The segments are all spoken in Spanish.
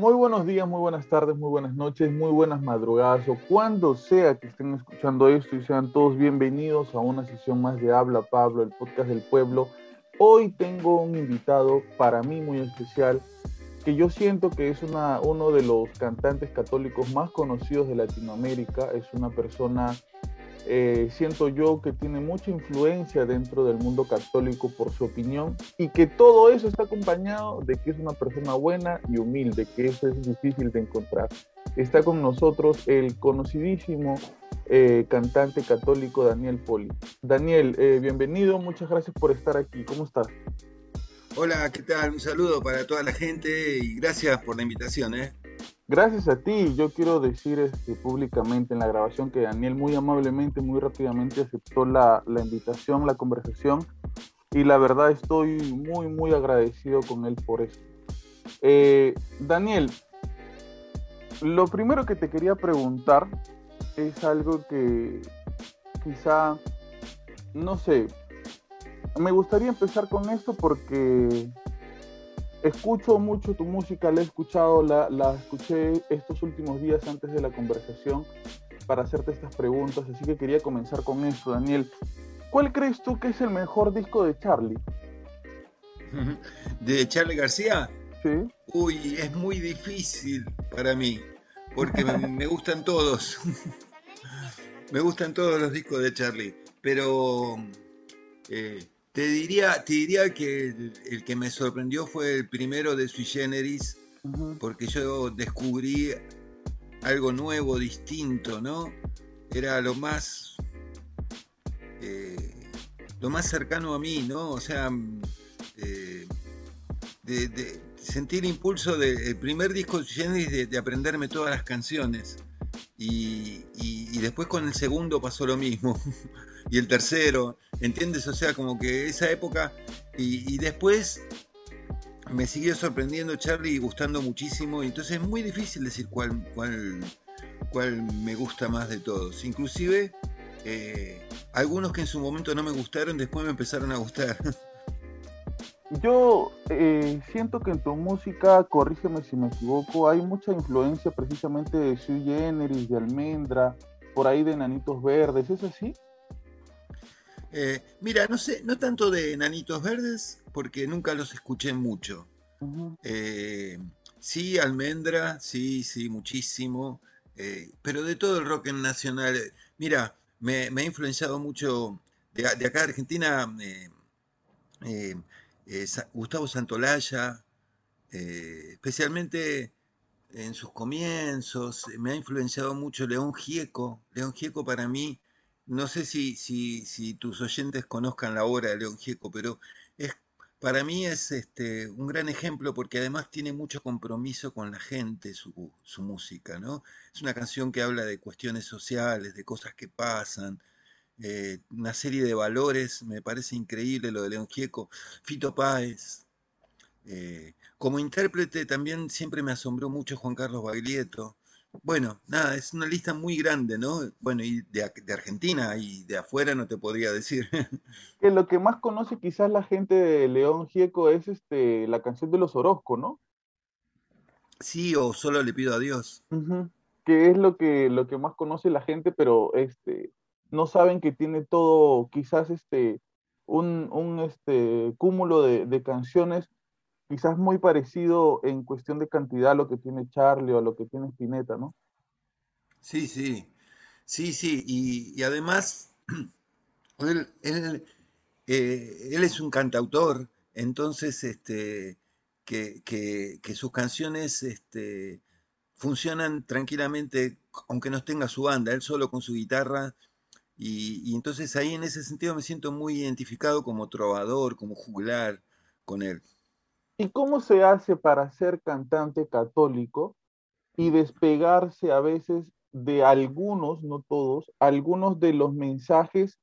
Muy buenos días, muy buenas tardes, muy buenas noches, muy buenas madrugadas o cuando sea que estén escuchando esto y sean todos bienvenidos a una sesión más de Habla Pablo, el podcast del pueblo. Hoy tengo un invitado para mí muy especial que yo siento que es una, uno de los cantantes católicos más conocidos de Latinoamérica. Es una persona eh, siento yo que tiene mucha influencia dentro del mundo católico por su opinión y que todo eso está acompañado de que es una persona buena y humilde, que eso es difícil de encontrar. Está con nosotros el conocidísimo eh, cantante católico Daniel Poli. Daniel, eh, bienvenido, muchas gracias por estar aquí. ¿Cómo estás? Hola, ¿qué tal? Un saludo para toda la gente y gracias por la invitación. ¿eh? Gracias a ti, yo quiero decir este, públicamente en la grabación que Daniel muy amablemente, muy rápidamente aceptó la, invitación, la conversación, y la verdad estoy muy, muy agradecido con él por eso. Eh, Daniel, lo primero que te quería preguntar es algo que quizá, no sé, me gustaría empezar con esto porque escucho mucho tu música, la he escuchado, la, la, escuché estos últimos días antes de la conversación para hacerte estas preguntas, así que quería comenzar con esto, Daniel. ¿Cuál crees tú que es el mejor disco de Charlie? ¿De Charlie García? Sí. Uy, es muy difícil para mí, porque me, gustan todos. me gustan todos los discos de Charlie, pero eh, te diría, te diría que el, que me sorprendió fue el primero de Sui Generis, porque yo descubrí algo nuevo, distinto, ¿no? Era lo más. Eh, lo más cercano a mí, ¿no? O sea, eh, de, sentir el impulso del primer disco de Sui Generis de, aprenderme todas las canciones. y, después con el segundo pasó lo mismo. y el tercero, ¿entiendes? O sea, como que esa época, y, después me siguió sorprendiendo Charlie y gustando muchísimo, y entonces es muy difícil decir cuál, cuál, cuál me gusta más de todos. Inclusive, eh, algunos que en su momento no me gustaron, después me empezaron a gustar. Yo eh, siento que en tu música, corrígeme si me equivoco, hay mucha influencia precisamente de Sui Generis, de Almendra, por ahí de Nanitos Verdes, ¿es así? Eh, mira, no sé, no tanto de Nanitos Verdes, porque nunca los escuché mucho. Eh, sí, Almendra, sí, sí, muchísimo. Eh, pero de todo el rock en nacional, mira, me, ha influenciado mucho de, acá de Argentina, Gustavo Santolaya, especialmente en sus comienzos, me ha influenciado mucho León Gieco. León Gieco para mí no sé si, si, si, tus oyentes conozcan la obra de León Gieco, pero es, para mí es este, un gran ejemplo porque además tiene mucho compromiso con la gente su, su, música, ¿no? Es una canción que habla de cuestiones sociales, de cosas que pasan, eh, una serie de valores, me parece increíble lo de León Gieco. Fito Páez. Eh, como intérprete también siempre me asombró mucho Juan Carlos Baglietto. Bueno, nada, es una lista muy grande, ¿no? Bueno, y de, Argentina y de afuera no te podría decir. Que lo que más conoce quizás la gente de León Gieco es este, la canción de los Orozco, ¿no? Sí, o solo le pido a Dios. Que es lo que, lo que más conoce la gente, pero este, no saben que tiene todo, quizás este, un, un este, cúmulo de, de canciones quizás muy parecido en cuestión de cantidad a lo que tiene Charlie o a lo que tiene Spinetta, ¿no? Sí, sí, sí, sí, y, además eh, él, es un cantautor, entonces este, que sus canciones este, funcionan tranquilamente, aunque no tenga su banda, él solo con su guitarra, y, y, entonces ahí en ese sentido me siento muy identificado como trovador, como juglar con él. ¿Y cómo se hace para ser cantante católico y despegarse a veces de algunos, no todos, algunos de los mensajes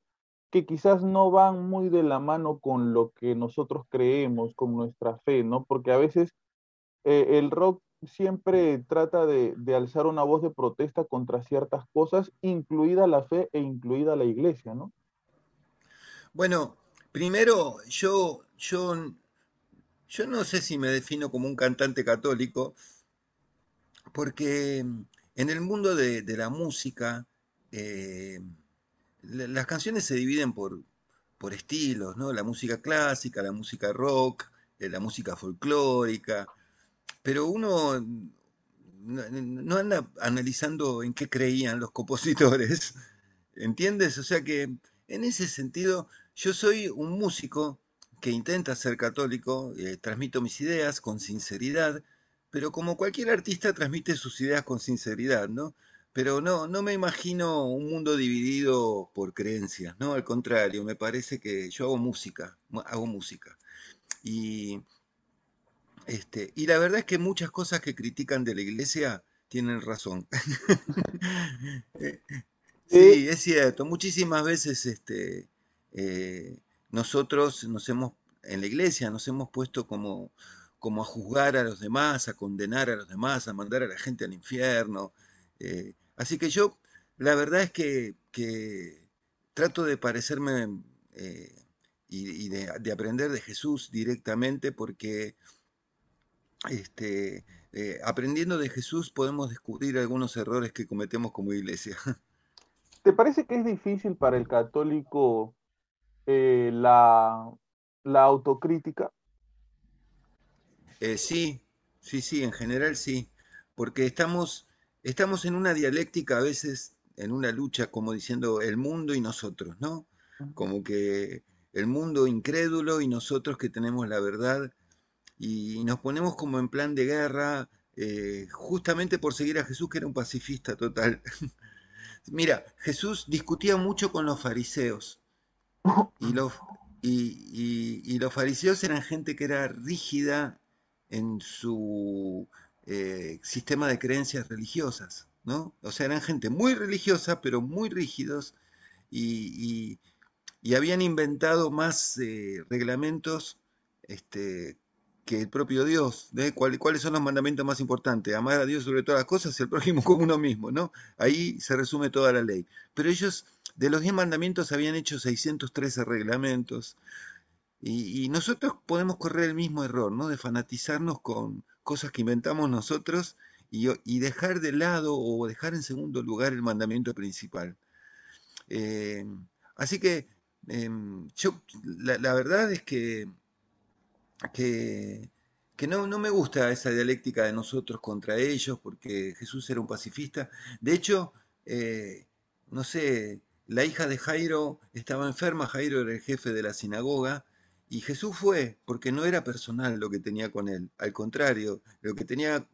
que quizás no van muy de la mano con lo que nosotros creemos, con nuestra fe, ¿no? Porque a veces eh, el rock siempre trata de, alzar una voz de protesta contra ciertas cosas, incluida la fe e incluida la iglesia, ¿no? Bueno, primero yo, yo yo no sé si me defino como un cantante católico, porque en el mundo de, la música, eh, las canciones se dividen por, por estilos, ¿no? La música clásica, la música rock, eh, la música folclórica, pero uno no, anda analizando en qué creían los compositores, ¿entiendes? O sea que en ese sentido yo soy un músico que intenta ser católico, eh, transmito mis ideas con sinceridad, pero como cualquier artista transmite sus ideas con sinceridad, ¿no? Pero no, no me imagino un mundo dividido por creencias, ¿no? Al contrario, me parece que yo hago música, hago música. Y, este, y la verdad es que muchas cosas que critican de la iglesia tienen razón. sí, es cierto. Muchísimas veces este, eh, nosotros nos hemos, en la iglesia, nos hemos puesto como, como a juzgar a los demás, a condenar a los demás, a mandar a la gente al infierno. Eh, Así que yo, la verdad es que, trato de parecerme eh, y, de, aprender de Jesús directamente porque este, eh, aprendiendo de Jesús podemos descubrir algunos errores que cometemos como iglesia. ¿Te parece que es difícil para el católico eh, la, la, autocrítica? sí, sí, sí, en general sí, porque estamos estamos en una dialéctica a veces, en una lucha, como diciendo el mundo y nosotros, ¿no? Como que el mundo incrédulo y nosotros que tenemos la verdad, y nos ponemos como en plan de guerra, eh, justamente por seguir a Jesús, que era un pacifista total. Mira, Jesús discutía mucho con los fariseos, y los, y los fariseos eran gente que era rígida en su eh, sistema de creencias religiosas, ¿no? O sea, eran gente muy religiosa, pero muy rígidos y, habían inventado más eh, reglamentos este, que el propio Dios. ¿Cuáles son los mandamientos más importantes? Amar a Dios sobre todas las cosas y al prójimo como uno mismo, ¿no? Ahí se resume toda la ley. Pero ellos, de los diez mandamientos, habían hecho 613 reglamentos. Y, y, nosotros podemos correr el mismo error, ¿no? De fanatizarnos con, cosas que inventamos nosotros y, dejar de lado o dejar en segundo lugar el mandamiento principal. Eh, así que em, yo, la, verdad es que, que, no, no, me gusta esa dialéctica de nosotros contra ellos, porque Jesús era un pacifista. De hecho, eh, no sé, la hija de Jairo estaba enferma, Jairo era el jefe de la sinagoga, y Jesús fue porque no era personal lo que tenía con él, al contrario, lo que tenía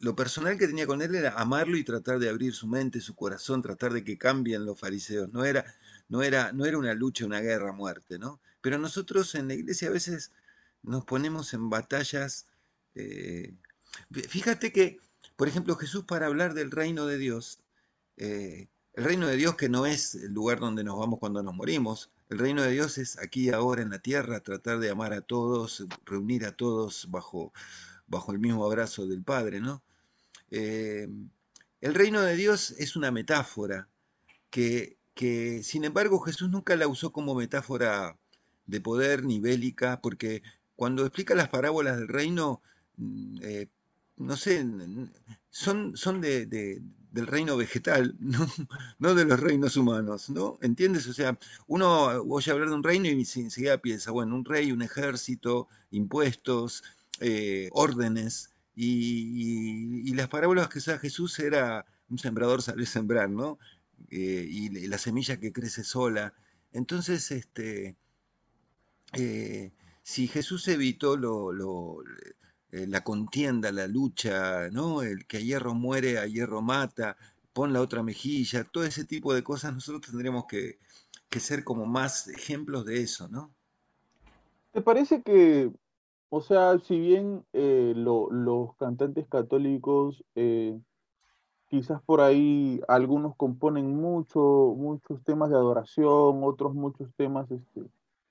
lo personal que tenía con él era amarlo y tratar de abrir su mente, su corazón, tratar de que cambien los fariseos. No era, no era, no era una lucha, una guerra, muerte, ¿no? Pero nosotros en la iglesia a veces nos ponemos en batallas. Eh, fíjate que, por ejemplo, Jesús para hablar del reino de Dios, eh, el reino de Dios que no es el lugar donde nos vamos cuando nos morimos, el reino de Dios es aquí ahora en la tierra, tratar de amar a todos, reunir a todos bajo, bajo el mismo abrazo del Padre, ¿no? Eh, el reino de Dios es una metáfora que, que, sin embargo, Jesús nunca la usó como metáfora de poder ni bélica, porque cuando explica las parábolas del reino, mm, eh, no sé, son, son de, del reino vegetal, ¿no? no de los reinos humanos, ¿no? ¿Entiendes? O sea, uno oye hablar de un reino y enseguida piensa, bueno, un rey, un ejército, impuestos, eh, órdenes, y, las parábolas que usa Jesús era un sembrador sale sembrar, ¿no? Eh, y, la semilla que crece sola. Entonces, este, eh, si Jesús evitó lo, eh, la contienda, la lucha, ¿no? El que a hierro muere, a hierro mata, pon la otra mejilla, todo ese tipo de cosas nosotros tendremos que, ser como más ejemplos de eso, ¿no? ¿Te parece que, o sea, si bien eh, los cantantes católicos, eh, quizás por ahí algunos componen mucho, muchos temas de adoración, otros muchos temas este,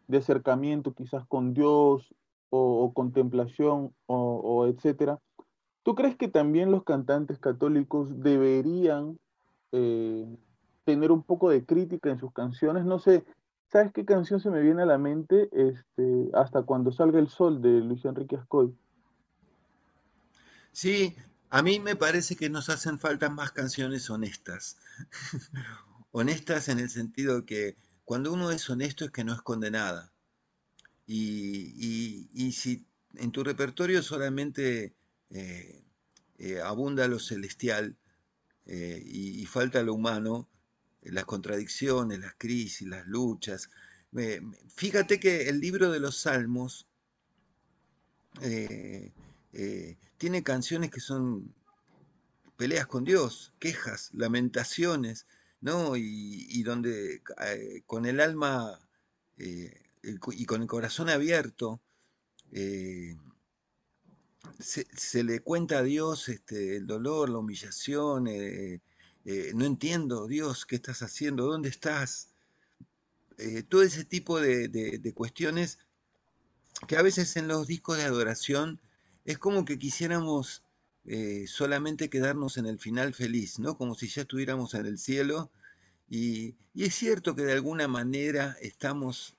de acercamiento quizás con Dios, o, contemplación o, etcétera. ¿Tú crees que también los cantantes católicos deberían eh, tener un poco de crítica en sus canciones? No sé, ¿sabes qué canción se me viene a la mente? Este, hasta cuando salga el sol de Luis Enrique Ascoy. Sí, A mí me parece que nos hacen falta más canciones honestas. honestas en el sentido que cuando uno es honesto es que no es condenada. Y, si en tu repertorio solamente eh, eh, abunda lo celestial eh, y, falta lo humano, las contradicciones, las crisis, las luchas. fíjate que el libro de los Salmos tiene canciones que son peleas con Dios, quejas, lamentaciones, ¿no? Y, donde eh, con el alma y con el corazón abierto eh, se, le cuenta a Dios este, el dolor, la humillación, no entiendo, Dios, ¿qué estás haciendo? ¿Dónde estás? todo ese tipo de cuestiones que a veces en los discos de adoración es como que quisiéramos eh, solamente quedarnos en el final feliz, ¿no? Como si ya estuviéramos en el cielo. Y, es cierto que de alguna manera estamos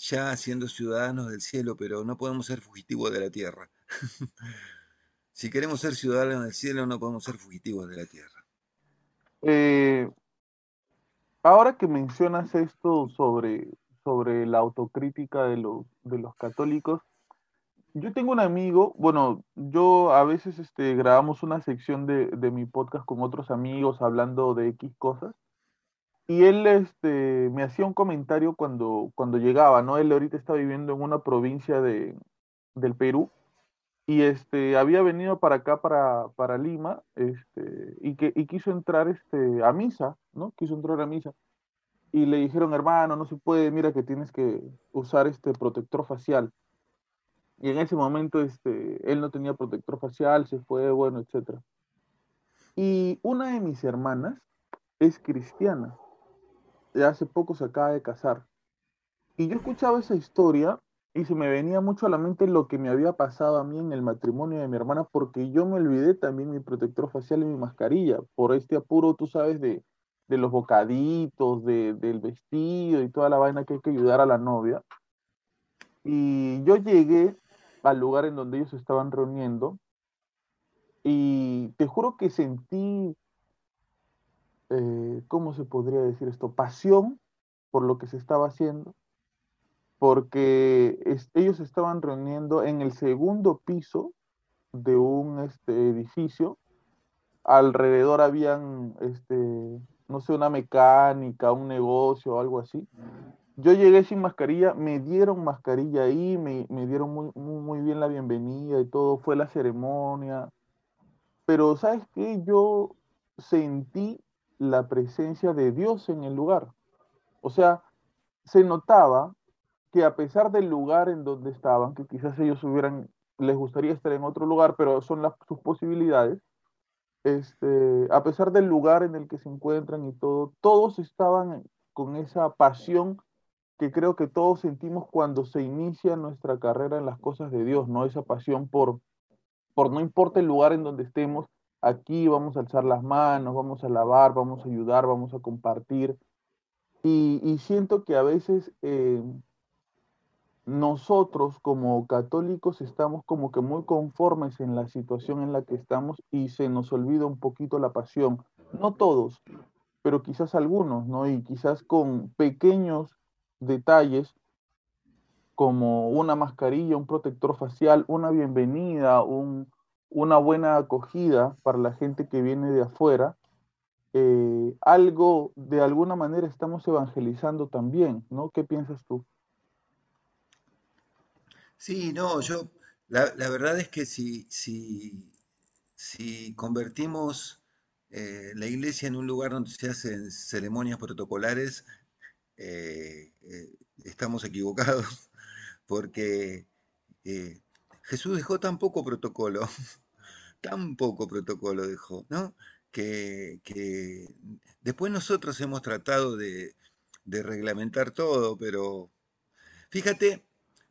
ya siendo ciudadanos del cielo, pero no podemos ser fugitivos de la tierra. si queremos ser ciudadanos del cielo, no podemos ser fugitivos de la tierra. Eh, ahora que mencionas esto sobre, sobre la autocrítica de los, de los católicos, yo tengo un amigo, bueno, yo a veces este, grabamos una sección de, de mi podcast con otros amigos hablando de X cosas. Y él este, me hacía un comentario cuando, cuando llegaba, ¿no? Él ahorita está viviendo en una provincia de, del Perú y este, había venido para acá, para, para Lima, este, y, que, y quiso entrar este, a misa, ¿no? Quiso entrar a misa. Y le dijeron, hermano, no se puede, mira que tienes que usar este protector facial. Y en ese momento este, él no tenía protector facial, se fue, bueno, etc. Y una de mis hermanas es cristiana. Hace poco se acaba de casar. Y yo escuchaba esa historia y se me venía mucho a la mente lo que me había pasado a mí en el matrimonio de mi hermana, porque yo me olvidé también mi protector facial y mi mascarilla, por este apuro, tú sabes, de, de los bocaditos, de, del vestido y toda la vaina que hay que ayudar a la novia. Y yo llegué al lugar en donde ellos estaban reuniendo y te juro que sentí, eh, ¿cómo se podría decir esto? Pasión por lo que se estaba haciendo, porque ellos estaban reuniendo en el segundo piso de un este, edificio. Alrededor habían, este, no sé, una mecánica, un negocio algo así. Yo llegué sin mascarilla, me dieron mascarilla ahí, me, dieron muy, muy, bien la bienvenida y todo, fue la ceremonia. Pero ¿sabes qué? Yo sentí la presencia de Dios en el lugar. O sea, se notaba que a pesar del lugar en donde estaban, que quizás ellos hubieran, les gustaría estar en otro lugar, pero son sus posibilidades, este, a pesar del lugar en el que se encuentran y todo, todos estaban con esa pasión que creo que todos sentimos cuando se inicia nuestra carrera en las cosas de Dios, ¿no? Esa pasión por, por no importa el lugar en donde estemos, aquí vamos a alzar las manos, vamos a alabar, vamos a ayudar, vamos a compartir. Y, siento que a veces eh, nosotros como católicos estamos como que muy conformes en la situación en la que estamos y se nos olvida un poquito la pasión. No todos, pero quizás algunos, ¿no? Y quizás con pequeños detalles como una mascarilla, un protector facial, una bienvenida, una buena acogida para la gente que viene de afuera, eh, algo de alguna manera estamos evangelizando también, ¿no? ¿Qué piensas tú? Sí, no, yo, la, verdad es que si, si, si convertimos eh, la iglesia en un lugar donde se hacen ceremonias protocolares, eh, estamos equivocados, porque Jesús dejó tan poco protocolo, tan poco protocolo dejó, ¿no? Que, después nosotros hemos tratado de, reglamentar todo, pero fíjate,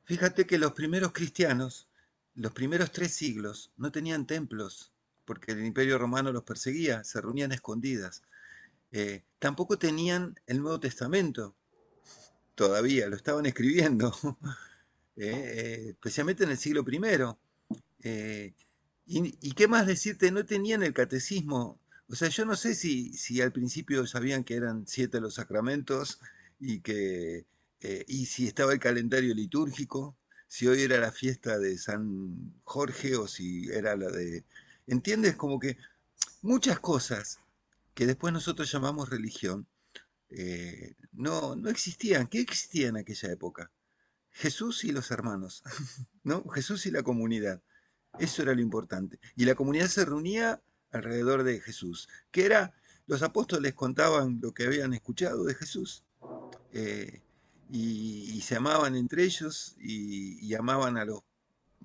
fíjate que los primeros cristianos, los primeros tres siglos, no tenían templos, porque el imperio romano los perseguía, se reunían escondidas. tampoco tenían el Nuevo Testamento, todavía, lo estaban escribiendo, eh, eh, especialmente en el siglo I. ¿Y, qué más decirte? No tenían el catecismo. O sea, yo no sé si, si al principio sabían que eran siete los sacramentos y que eh, y si estaba el calendario litúrgico, si hoy era la fiesta de San Jorge o si era la de... ¿Entiendes? Como que muchas cosas que después nosotros llamamos religión eh, no, no existían. ¿Qué existía en aquella época? Jesús y los hermanos, ¿no? Jesús y la comunidad. Eso era lo importante. Y la comunidad se reunía alrededor de Jesús, que era, los apóstoles contaban lo que habían escuchado de Jesús. Eh, y, se amaban entre ellos y, amaban a, los,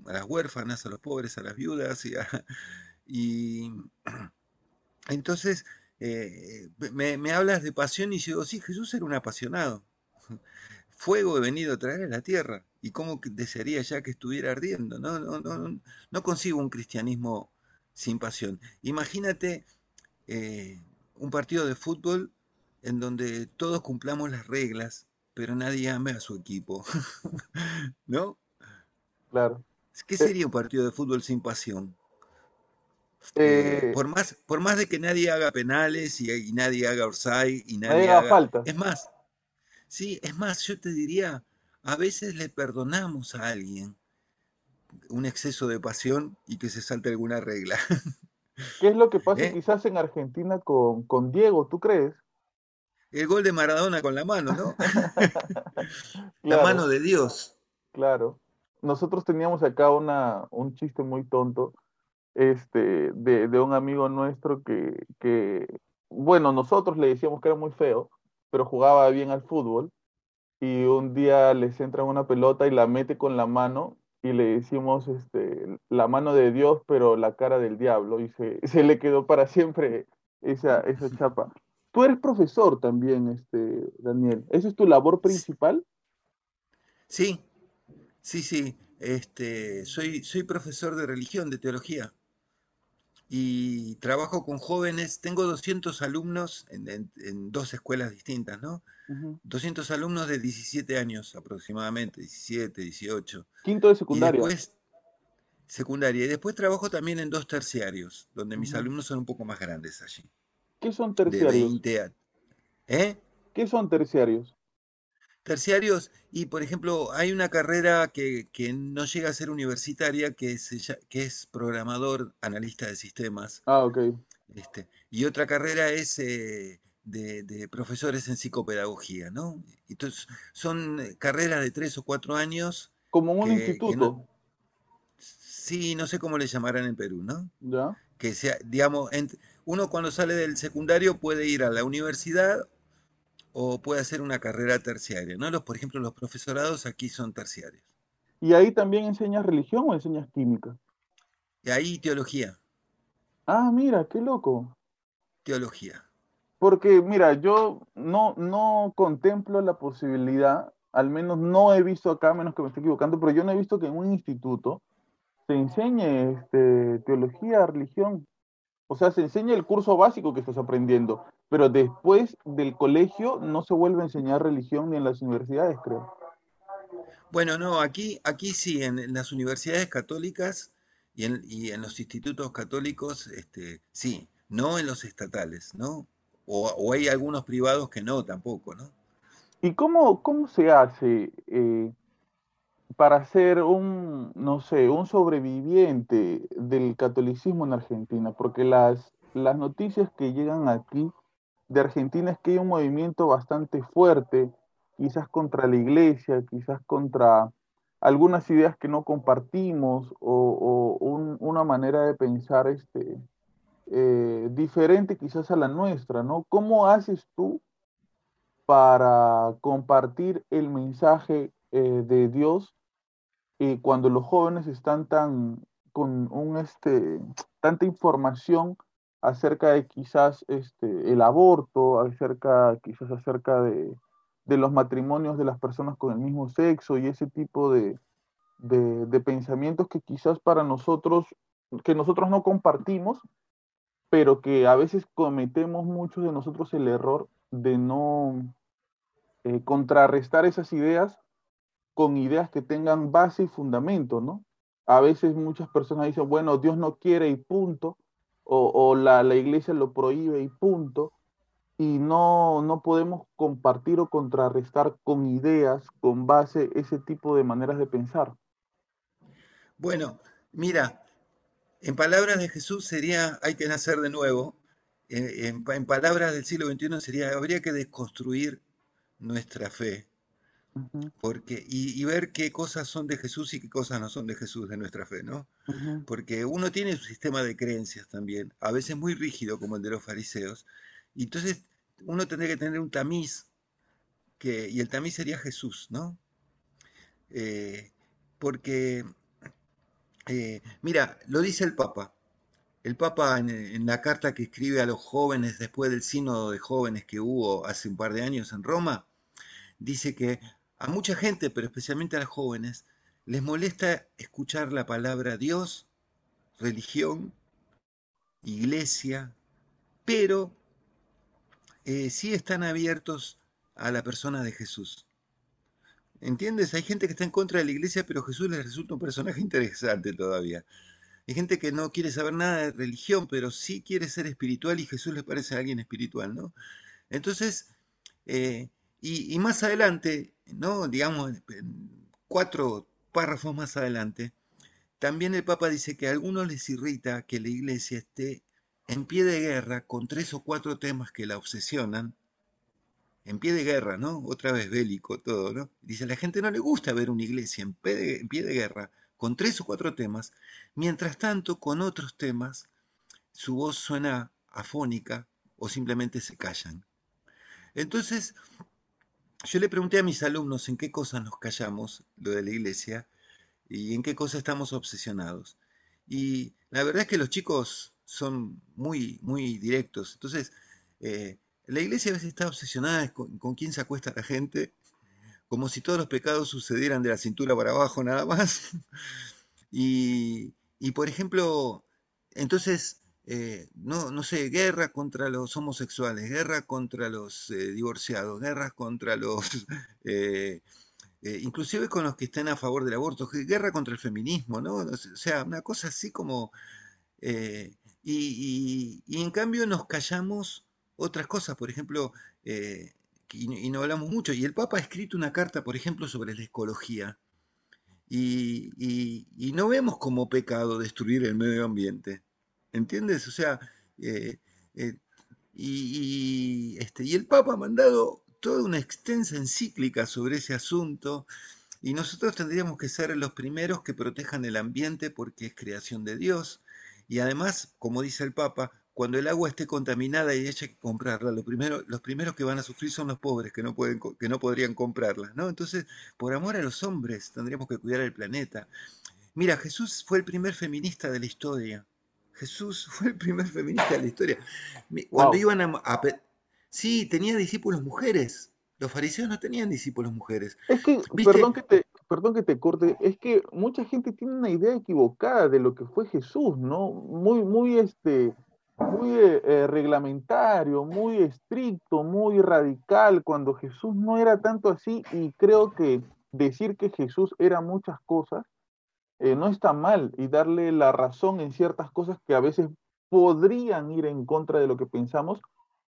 a las huérfanas, a los pobres, a las viudas. Y, entonces eh, me, me, hablas de pasión y yo digo, sí, Jesús era un apasionado. Fuego he venido a traer a la tierra. Y cómo desearía ya que estuviera ardiendo. No, no, no, no consigo un cristianismo sin pasión. Imagínate eh, un partido de fútbol en donde todos cumplamos las reglas, pero nadie ame a su equipo. ¿No? Claro. ¿Qué sería un partido de fútbol sin pasión? Eh, eh, por, más, por más de que nadie haga penales y, nadie haga orsay y nadie, haga, falta. Es más, sí, es más, yo te diría, a veces le perdonamos a alguien un exceso de pasión y que se salte alguna regla. ¿Qué es lo que pasa ¿Eh? quizás en Argentina con, con Diego, tú crees? el gol de Maradona con la mano, ¿no? la mano de Dios. Claro. Nosotros teníamos acá una, un chiste muy tonto este, de, de un amigo nuestro que, que, bueno, nosotros le decíamos que era muy feo, pero jugaba bien al fútbol y un día les entra una pelota y la mete con la mano y le decimos este, la mano de Dios, pero la cara del diablo y se, se le quedó para siempre esa, esa chapa. Tú eres profesor también, este, Daniel. ¿Esa es tu labor principal? Sí, sí, sí. Este, soy, soy profesor de religión, de teología. Y trabajo con jóvenes. Tengo 200 alumnos en, dos escuelas distintas, ¿no? 200 alumnos de 17 años aproximadamente, 17, 18. Quinto de secundaria. Y después, secundaria. Y después trabajo también en dos terciarios, donde mis alumnos son un poco más grandes allí. ¿Qué son terciarios? ¿Eh? ¿Qué son terciarios? Terciarios, y por ejemplo, hay una carrera que, no llega a ser universitaria, que es, que es programador, analista de sistemas. Ah, ok. Este, y otra carrera es eh, de, profesores en psicopedagogía, ¿no? Entonces, son carreras de tres o cuatro años. Como un instituto. sí, no sé cómo le llamarán en Perú, ¿no? Ya. Que sea, digamos, uno cuando sale del secundario puede ir a la universidad o puede hacer una carrera terciaria, ¿no? Los, por ejemplo, los profesorados aquí son terciarios. ¿Y ahí también enseñas religión o enseñas química? Y ahí teología. Ah, mira, qué loco. Teología. Porque, mira, yo no, no contemplo la posibilidad, al menos no he visto acá, menos que me esté equivocando, pero yo no he visto que en un instituto se enseñe este, teología, religión. O sea, se enseña el curso básico que estás aprendiendo, pero después del colegio no se vuelve a enseñar religión ni en las universidades, creo. Bueno, no, aquí, aquí sí, en, las universidades católicas y en, los institutos católicos, este, sí, no en los estatales, ¿no? O, hay algunos privados que no, tampoco, ¿no? ¿Y cómo, cómo se hace? Eh, para ser un, no sé, un sobreviviente del catolicismo en Argentina, porque las, las noticias que llegan aquí de Argentina es que hay un movimiento bastante fuerte, quizás contra la iglesia, quizás contra algunas ideas que no compartimos o, una manera de pensar este, eh, diferente quizás a la nuestra, ¿no? ¿Cómo haces tú para compartir el mensaje eh, de Dios y cuando los jóvenes están tan con un este tanta información acerca de quizás este el aborto, acerca quizás acerca de, los matrimonios de las personas con el mismo sexo y ese tipo de, de, pensamientos que quizás para nosotros, que nosotros no compartimos, pero que a veces cometemos muchos de nosotros el error de no eh, contrarrestar esas ideas con ideas que tengan base y fundamento, ¿no? a veces muchas personas dicen, bueno, Dios no quiere y punto, o, la, la, iglesia lo prohíbe y punto, y no, no podemos compartir o contrarrestar con ideas, con base ese tipo de maneras de pensar. Bueno, mira, en palabras de Jesús sería, hay que nacer de nuevo, en, palabras del siglo XXI sería, habría que desconstruir nuestra fe, porque, y, ver qué cosas son de Jesús y qué cosas no son de Jesús, de nuestra fe, ¿no? Porque uno tiene su sistema de creencias también, a veces muy rígido como el de los fariseos, y entonces uno tendría que tener un tamiz, que, y el tamiz sería Jesús, ¿no? Eh, porque, eh, mira, lo dice el Papa, el Papa en, la carta que escribe a los jóvenes después del sínodo de jóvenes que hubo hace un par de años en Roma, dice que a mucha gente, pero especialmente a los jóvenes, les molesta escuchar la palabra Dios, religión, iglesia, pero eh, sí están abiertos a la persona de Jesús. ¿Entiendes? Hay gente que está en contra de la iglesia, pero Jesús les resulta un personaje interesante todavía. Hay gente que no quiere saber nada de religión, pero sí quiere ser espiritual y Jesús les parece a alguien espiritual, ¿no? Entonces, eh, y, más adelante, ¿no? Digamos, cuatro párrafos más adelante, también el Papa dice que a algunos les irrita que la iglesia esté en pie de guerra con tres o cuatro temas que la obsesionan, en pie de guerra, ¿no? Otra vez bélico todo, ¿no? Dice, la gente no le gusta ver una iglesia en en pie de guerra con tres o cuatro temas, mientras tanto con otros temas su voz suena afónica o simplemente se callan. Entonces, yo le pregunté a mis alumnos en qué cosas nos callamos, lo de la iglesia, y en qué cosas estamos obsesionados. Y la verdad es que los chicos son muy, muy directos. Entonces, eh, la iglesia a veces está obsesionada con, con quién se acuesta la gente, como si todos los pecados sucedieran de la cintura para abajo nada más. y, por ejemplo, entonces, eh, no, no sé, guerra contra los homosexuales, guerra contra los eh, divorciados, guerras contra los... Eh, inclusive con los que estén a favor del aborto, guerra contra el feminismo, ¿no? O sea, una cosa así como... y, en cambio nos callamos otras cosas, por ejemplo, y, no hablamos mucho. Y el Papa ha escrito una carta, por ejemplo, sobre la ecología. Y, no vemos como pecado destruir el medio ambiente. ¿Entiendes? O sea, eh, eh, y, este, y el Papa ha mandado toda una extensa encíclica sobre ese asunto. Y nosotros tendríamos que ser los primeros que protejan el ambiente porque es creación de Dios. Y además, como dice el Papa, cuando el agua esté contaminada y haya que comprarla, lo primero, los primeros que van a sufrir son los pobres que no, pueden, que no podrían comprarla. ¿no? Entonces, por amor a los hombres, tendríamos que cuidar el planeta. Mira, Jesús fue el primer feminista de la historia. Jesús fue el primer feminista de la historia. Cuando iban a, Sí, tenía discípulos mujeres. Los fariseos no tenían discípulos mujeres. Es que, perdón que, te, perdón que te corte, es que mucha gente tiene una idea equivocada de lo que fue Jesús, ¿no? Muy, muy, este, muy eh, eh, reglamentario, muy estricto, muy radical, cuando Jesús no era tanto así y creo que decir que Jesús era muchas cosas eh, no está mal y darle la razón en ciertas cosas que a veces podrían ir en contra de lo que pensamos,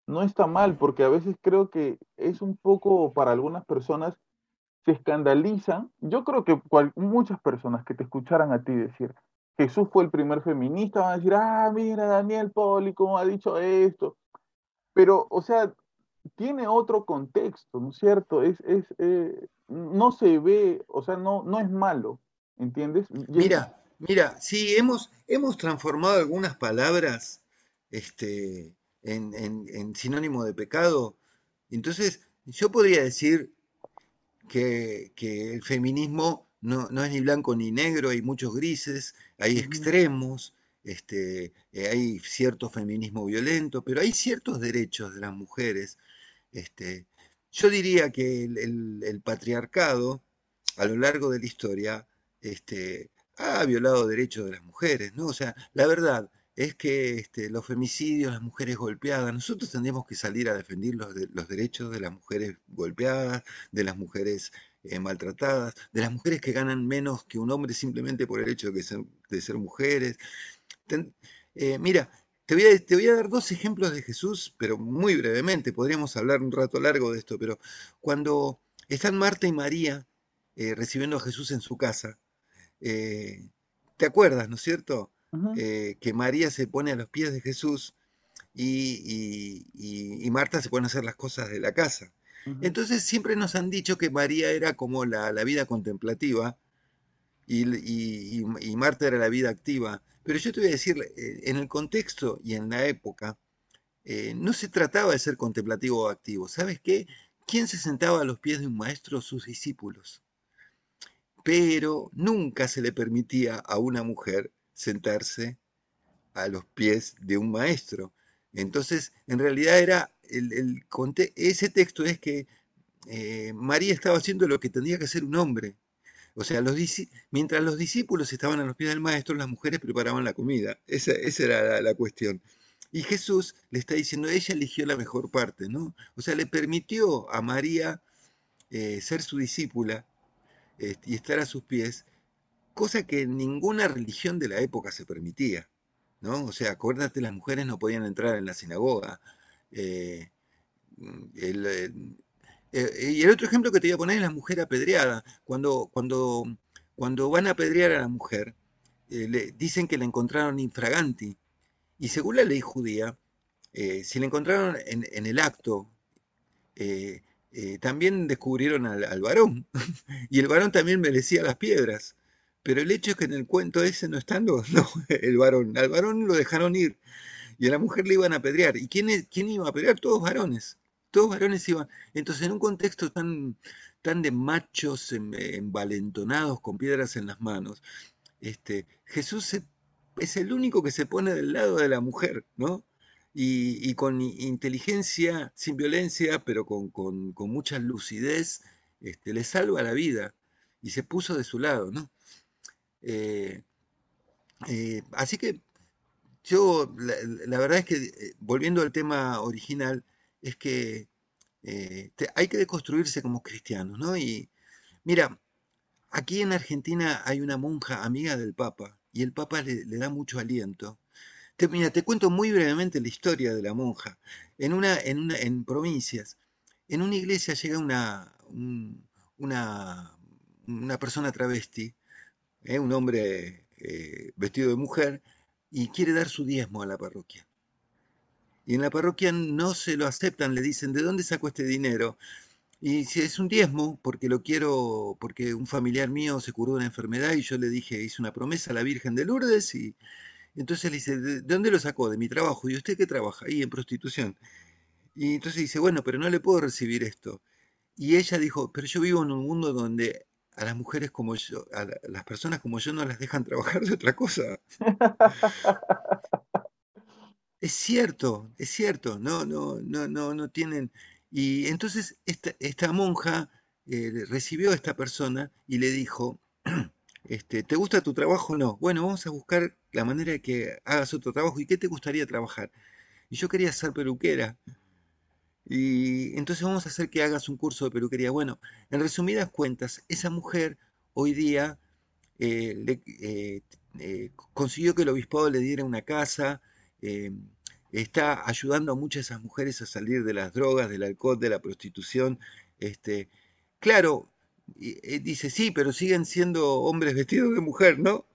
no está mal, porque a veces creo que es un poco para algunas personas se escandalizan. Yo creo que muchas personas que te escucharan a ti decir, Jesús fue el primer feminista, van a decir, ah, mira, Daniel Poli, cómo ha dicho esto. Pero, o sea, tiene otro contexto, ¿no es cierto? Es, es, eh, no se ve, o sea, no, no es malo, ¿entiendes? Mira, mira, sí, hemos, hemos transformado algunas palabras este, en, en sinónimo de pecado. Entonces, yo podría decir que, que el feminismo no, no, es ni blanco ni negro, hay muchos grises, hay extremos, este, eh, hay cierto feminismo violento, pero hay ciertos derechos de las mujeres. Este, yo diría que el, patriarcado, a lo largo de la historia, este, ha violado derechos de las mujeres, ¿no? O sea, la verdad es que este, los femicidios, las mujeres golpeadas, nosotros tendríamos que salir a defender los, derechos de las mujeres golpeadas, de las mujeres eh, maltratadas, de las mujeres que ganan menos que un hombre simplemente por el hecho de, ser, de ser mujeres. Eh, mira, te voy, a, te voy, a, dar dos ejemplos de Jesús, pero muy brevemente, podríamos hablar un rato largo de esto, pero cuando están Marta y María eh, recibiendo a Jesús en su casa, ¿te acuerdas, no es cierto? que María se pone a los pies de Jesús y, y, y Marta se pone a hacer las cosas de la casa. Entonces siempre nos han dicho que María era como la, vida contemplativa y, Marta era la vida activa. Pero yo te voy a decir, eh, en el contexto y en la época, eh, no se trataba de ser contemplativo o activo. ¿Sabes qué? ¿Quién se sentaba a los pies de un maestro? Sus discípulos. Pero nunca se le permitía a una mujer sentarse a los pies de un maestro. Entonces, en realidad era el, ese texto es que eh, María estaba haciendo lo que tendría que hacer un hombre. O sea, mientras los discípulos estaban a los pies del maestro, las mujeres preparaban la comida. Esa, era la, cuestión. Y Jesús le está diciendo, ella eligió la mejor parte, ¿no? O sea, le permitió a María eh, ser su discípula este, y estar a sus pies, cosa que ninguna religión de la época se permitía, ¿no? O sea, acuérdate, las mujeres no podían entrar en la sinagoga, eh, eh, eh, y el otro ejemplo que te voy a poner es la mujer apedreada. Cuando, cuando, cuando van a apedrear a la mujer, le dicen que la encontraron infraganti. Y según la ley judía, si la encontraron en, el acto, también descubrieron al, varón. y el varón también merecía las piedras. Pero el hecho es que en el cuento ese no están los, el varón. Al varón lo dejaron ir y a la mujer le iban a apedrear. ¿Y quién, quién iba a apedrear? Todos varones. Todos varones iban. Entonces, en un contexto tan, tan de machos envalentonados con piedras en las manos, este, Jesús es el único que se pone del lado de la mujer, ¿no? Y, con inteligencia, sin violencia, pero con, mucha lucidez, este, le salva la vida y se puso de su lado, ¿no? Eh, eh, así que yo, la, verdad es que, eh, volviendo al tema original, es que hay que deconstruirse como cristianos, ¿no? Y mira, aquí en Argentina hay una monja amiga del Papa y el Papa le, da mucho aliento. Te, mira, te cuento muy brevemente la historia de la monja. En, una, en, una, en provincias, en una iglesia llega una, una, una persona travesti, ¿eh? un hombre vestido de mujer, y quiere dar su diezmo a la parroquia. Y en la parroquia no se lo aceptan, le dicen, ¿de dónde saco este dinero? Y si es un diezmo, porque lo quiero, porque un familiar mío se curó de una enfermedad y yo le dije, hice una promesa a la Virgen de Lourdes y entonces le dice, ¿de dónde lo sacó? De mi trabajo. ¿Y usted qué trabaja? Ahí en prostitución. Y entonces dice, bueno, pero no le puedo recibir esto. Y ella dijo, pero yo vivo en un mundo donde a las mujeres como yo, a las personas como yo no las dejan trabajar de otra cosa. es cierto, es cierto, no, no, no, no, no tienen. Y entonces esta, esta monja eh, recibió a esta persona y le dijo, este, ¿te gusta tu trabajo? No. Bueno, vamos a buscar la manera de que hagas otro trabajo. ¿Y qué te gustaría trabajar? Y yo quería ser peluquera. Y entonces vamos a hacer que hagas un curso de peluquería. Bueno, en resumidas cuentas, esa mujer hoy día eh, eh, eh, consiguió que el obispado le diera una casa, está ayudando a muchas de esas mujeres a salir de las drogas, del alcohol, de la prostitución. Este, claro, dice, sí, pero siguen siendo hombres vestidos de mujer, ¿no?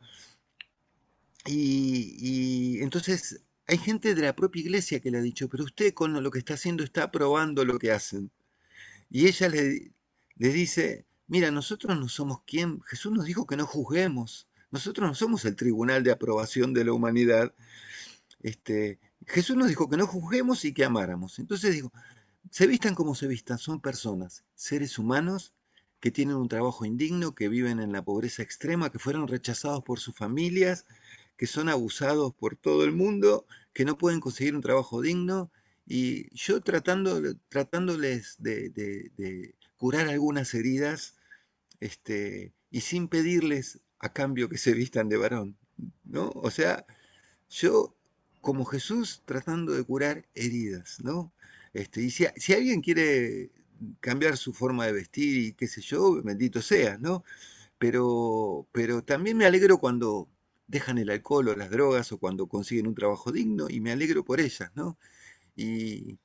Y, entonces hay gente de la propia iglesia que le ha dicho, pero usted con lo que está haciendo está aprobando lo que hacen. Y ella le, le dice, mira, nosotros no somos quien, Jesús nos dijo que no juzguemos, nosotros no somos el tribunal de aprobación de la humanidad. Este, Jesús nos dijo que no juzguemos y que amáramos. Entonces digo, se vistan como se vistan, son personas, seres humanos que tienen un trabajo indigno, que viven en la pobreza extrema, que fueron rechazados por sus familias, que son abusados por todo el mundo, que no pueden conseguir un trabajo digno, y yo tratando, tratándoles de, curar algunas heridas, este, y sin pedirles a cambio que se vistan de varón, ¿no? O sea, yo como Jesús tratando de curar heridas, ¿no? Este, y si, si alguien quiere cambiar su forma de vestir y qué sé yo, bendito sea, ¿no? Pero, pero también me alegro cuando dejan el alcohol o las drogas o cuando consiguen un trabajo digno y me alegro por ellas, ¿no? Y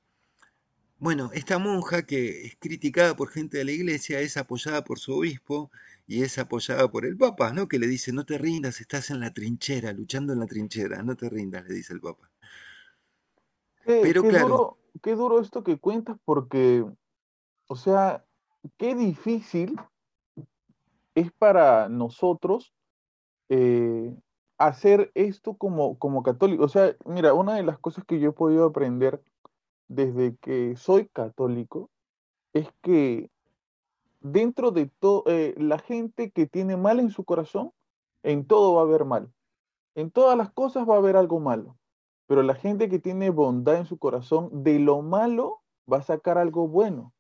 bueno, esta monja que es criticada por gente de la iglesia es apoyada por su obispo y es apoyada por el Papa, ¿no? Que le dice, no te rindas, estás en la trinchera, luchando en la trinchera, no te rindas, le dice el Papa. Pero claro. Duro, qué duro esto que cuentas porque, o sea, qué difícil es para nosotros eh, hacer esto como, como católico. O sea, mira, una de las cosas que yo he podido aprender desde que soy católico es que dentro de todo, eh, la gente que tiene mal en su corazón, en todo va a haber mal. En todas las cosas va a haber algo malo. Pero la gente que tiene bondad en su corazón, de lo malo va a sacar algo bueno.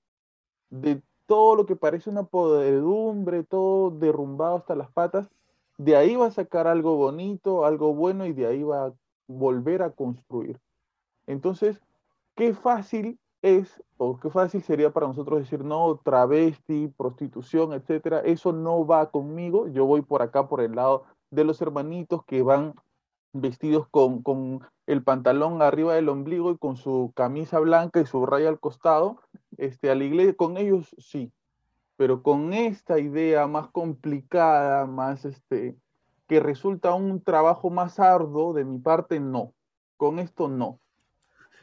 De todo lo que parece una podredumbre, todo derrumbado hasta las patas, de ahí va a sacar algo bonito, algo bueno y de ahí va a volver a construir. Entonces, qué fácil es, o qué fácil sería para nosotros decir, no, travesti, prostitución, etcétera, eso no va conmigo, yo voy por acá, por el lado de los hermanitos que van vestidos con, con el pantalón arriba del ombligo y con su camisa blanca y su raya al costado, este, a la iglesia, con ellos sí, pero con esta idea más complicada, más este, que resulta un trabajo más arduo de mi parte, no. Con esto no.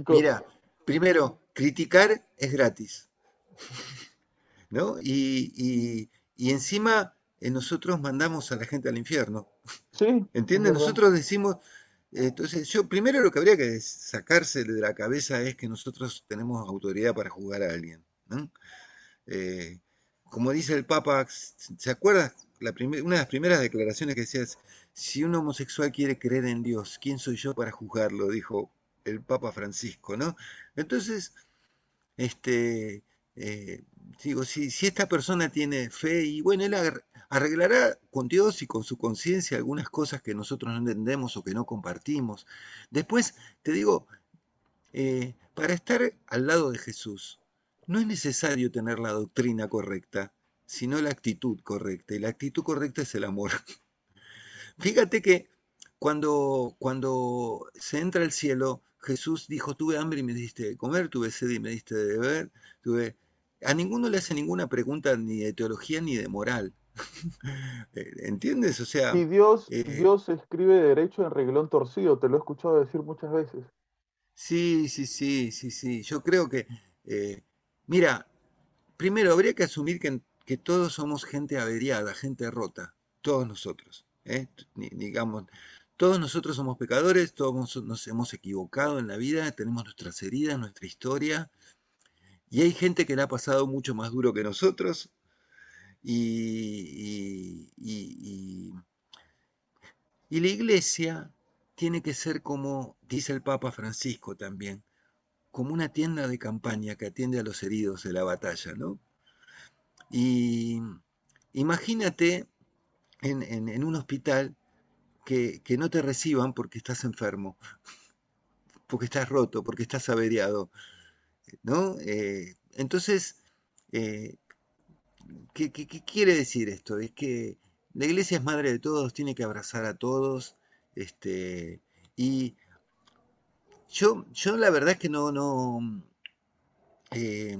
Mira, primero, criticar es gratis. ¿No? Y, encima eh, nosotros mandamos a la gente al infierno. Sí. ¿Entiendes? Nosotros decimos, entonces, yo primero lo que habría que sacarse de la cabeza es que nosotros tenemos autoridad para juzgar a alguien. Eh, como dice el Papa, ¿se acuerda? Una de las primeras declaraciones que decía es, si un homosexual quiere creer en Dios, ¿quién soy yo para juzgarlo? Dijo el Papa Francisco, ¿no? Entonces, este, eh, digo, si, si, esta persona tiene fe y bueno, él arreglará con Dios y con su conciencia algunas cosas que nosotros no entendemos o que no compartimos. Después, te digo, eh, para estar al lado de Jesús, no es necesario tener la doctrina correcta, sino la actitud correcta. Y la actitud correcta es el amor. Fíjate que cuando, cuando se entra al cielo, Jesús dijo, tuve hambre y me diste de comer, tuve sed y me diste de beber, tuve... A ninguno le hace ninguna pregunta ni de teología ni de moral. Eh, ¿Entiendes? O sea... Y Dios, eh, Dios escribe derecho en reglón torcido, te lo he escuchado decir muchas veces. Sí, sí, sí, sí, sí. Yo creo que eh, Mira, primero habría que asumir que, todos somos gente averiada, gente rota, todos nosotros. ¿eh? Digamos, todos nosotros somos pecadores, todos nos hemos equivocado en la vida, tenemos nuestras heridas, nuestra historia, y hay gente que la ha pasado mucho más duro que nosotros, y, y, y la iglesia tiene que ser como dice el Papa Francisco también, como una tienda de campaña que atiende a los heridos de la batalla, ¿no? Y imagínate en, un hospital que, no te reciban porque estás enfermo, porque estás roto, porque estás averiado, ¿no? Eh, entonces, eh, ¿qué, quiere decir esto? Es que la iglesia es madre de todos, tiene que abrazar a todos, este, y yo, yo la verdad es que no, no eh,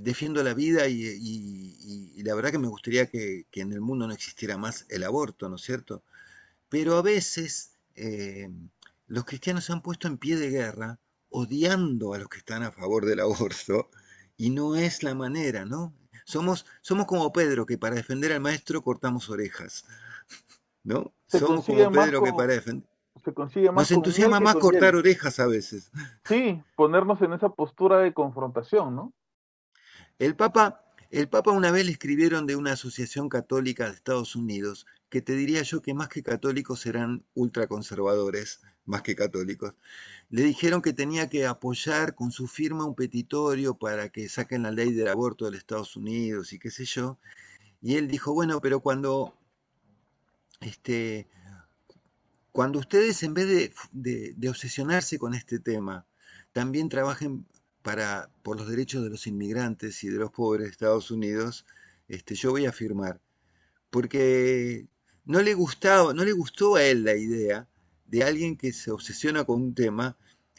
defiendo la vida y, la verdad que me gustaría que, en el mundo no existiera más el aborto, ¿no es cierto? Pero a veces los cristianos se han puesto en pie de guerra odiando a los que están a favor del aborto y no es la manera, ¿no? Somos, somos como Pedro, que para defender al maestro cortamos orejas, ¿no? somos como Pedro que para defender se consigue más. Nos entusiasma más cortar orejas a veces. Sí, ponernos en esa postura de confrontación, ¿no? El Papa, el Papa una vez le escribieron de una asociación católica de Estados Unidos, que te diría yo que más que católicos eran ultraconservadores, más que católicos. Le dijeron que tenía que apoyar con su firma un petitorio para que saquen la ley del aborto de Estados Unidos y qué sé yo. Y él dijo, bueno, pero cuando este, cuando ustedes en vez de, obsesionarse con este tema, también trabajen para, por los derechos de los inmigrantes y de los pobres de Estados Unidos, este, yo voy a firmar. Porque no le gustaba, no le gustó a él la idea de alguien que se obsesiona con un tema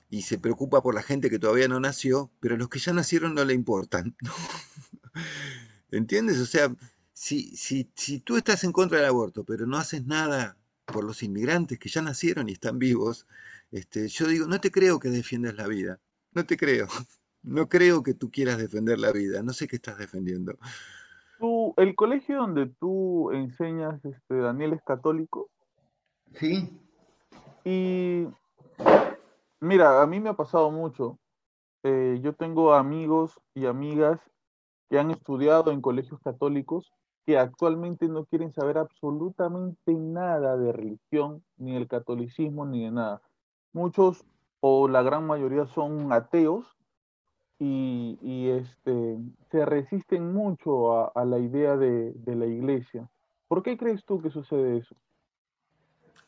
y se preocupa por la gente que todavía no nació, pero los que ya nacieron no le importan. ¿Entiendes? O sea, si, si, si tú estás en contra del aborto, pero no haces nada por los inmigrantes que ya nacieron y están vivos, este, yo digo, no te creo que defiendas la vida. No te creo. No creo que tú quieras defender la vida. No sé qué estás defendiendo. ¿Tú, ¿El colegio donde tú enseñas, este, Daniel, es católico? Sí. Y mira, a mí me ha pasado mucho. Eh, yo tengo amigos y amigas que han estudiado en colegios católicos que actualmente no quieren saber absolutamente nada de religión, ni del catolicismo, ni de nada. Muchos o la gran mayoría son ateos y, este, se resisten mucho a, la idea de, la iglesia. ¿Por qué crees tú que sucede eso?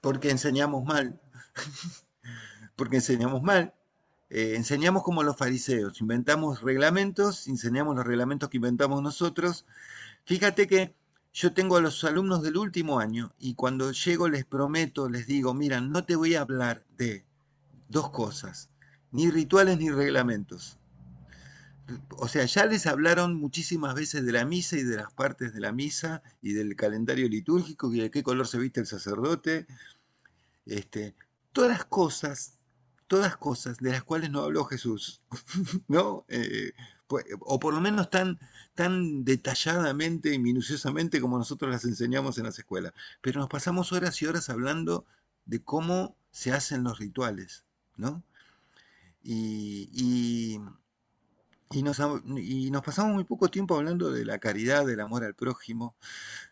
Porque enseñamos mal. Porque enseñamos mal. Eh, enseñamos como los fariseos, inventamos reglamentos, enseñamos los reglamentos que inventamos nosotros. Fíjate que yo tengo a los alumnos del último año y cuando llego les prometo, les digo, mira, no te voy a hablar de dos cosas, ni rituales ni reglamentos. O sea, ya les hablaron muchísimas veces de la misa y de las partes de la misa y del calendario litúrgico y de qué color se viste el sacerdote. Este, todas las cosas, todas cosas de las cuales no habló Jesús, ¿no? Eh, pues, o por lo menos tan, tan detalladamente y minuciosamente como nosotros las enseñamos en las escuelas. Pero nos pasamos horas y horas hablando de cómo se hacen los rituales. ¿no? Y, y, nos, y, nos, pasamos muy poco tiempo hablando de la caridad, del amor al prójimo,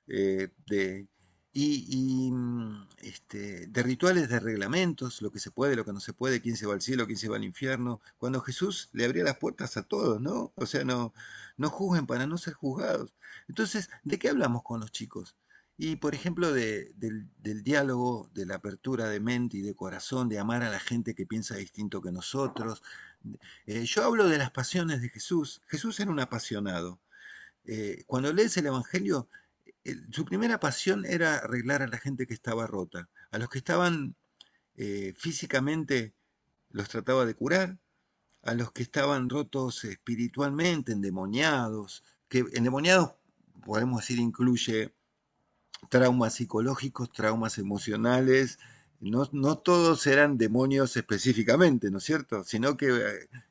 eh, de, y, mm, este, de rituales, de reglamentos, lo que se puede, lo que no se puede, quién se va al cielo, quién se va al infierno, cuando Jesús le abría las puertas a todos, ¿no? O sea, no, no juzguen para no ser juzgados. Entonces, ¿de qué hablamos con los chicos? Y por ejemplo, del, diálogo, de la apertura de mente y de corazón, de amar a la gente que piensa distinto que nosotros. Eh, yo hablo de las pasiones de Jesús. Jesús era un apasionado. Eh, cuando lees el Evangelio, su primera pasión era arreglar a la gente que estaba rota. A los que estaban eh, físicamente los trataba de curar. A los que estaban rotos espiritualmente, endemoniados, que endemoniados podemos decir incluye traumas psicológicos, traumas emocionales. No, no, todos eran demonios específicamente, ¿no es cierto? Sino que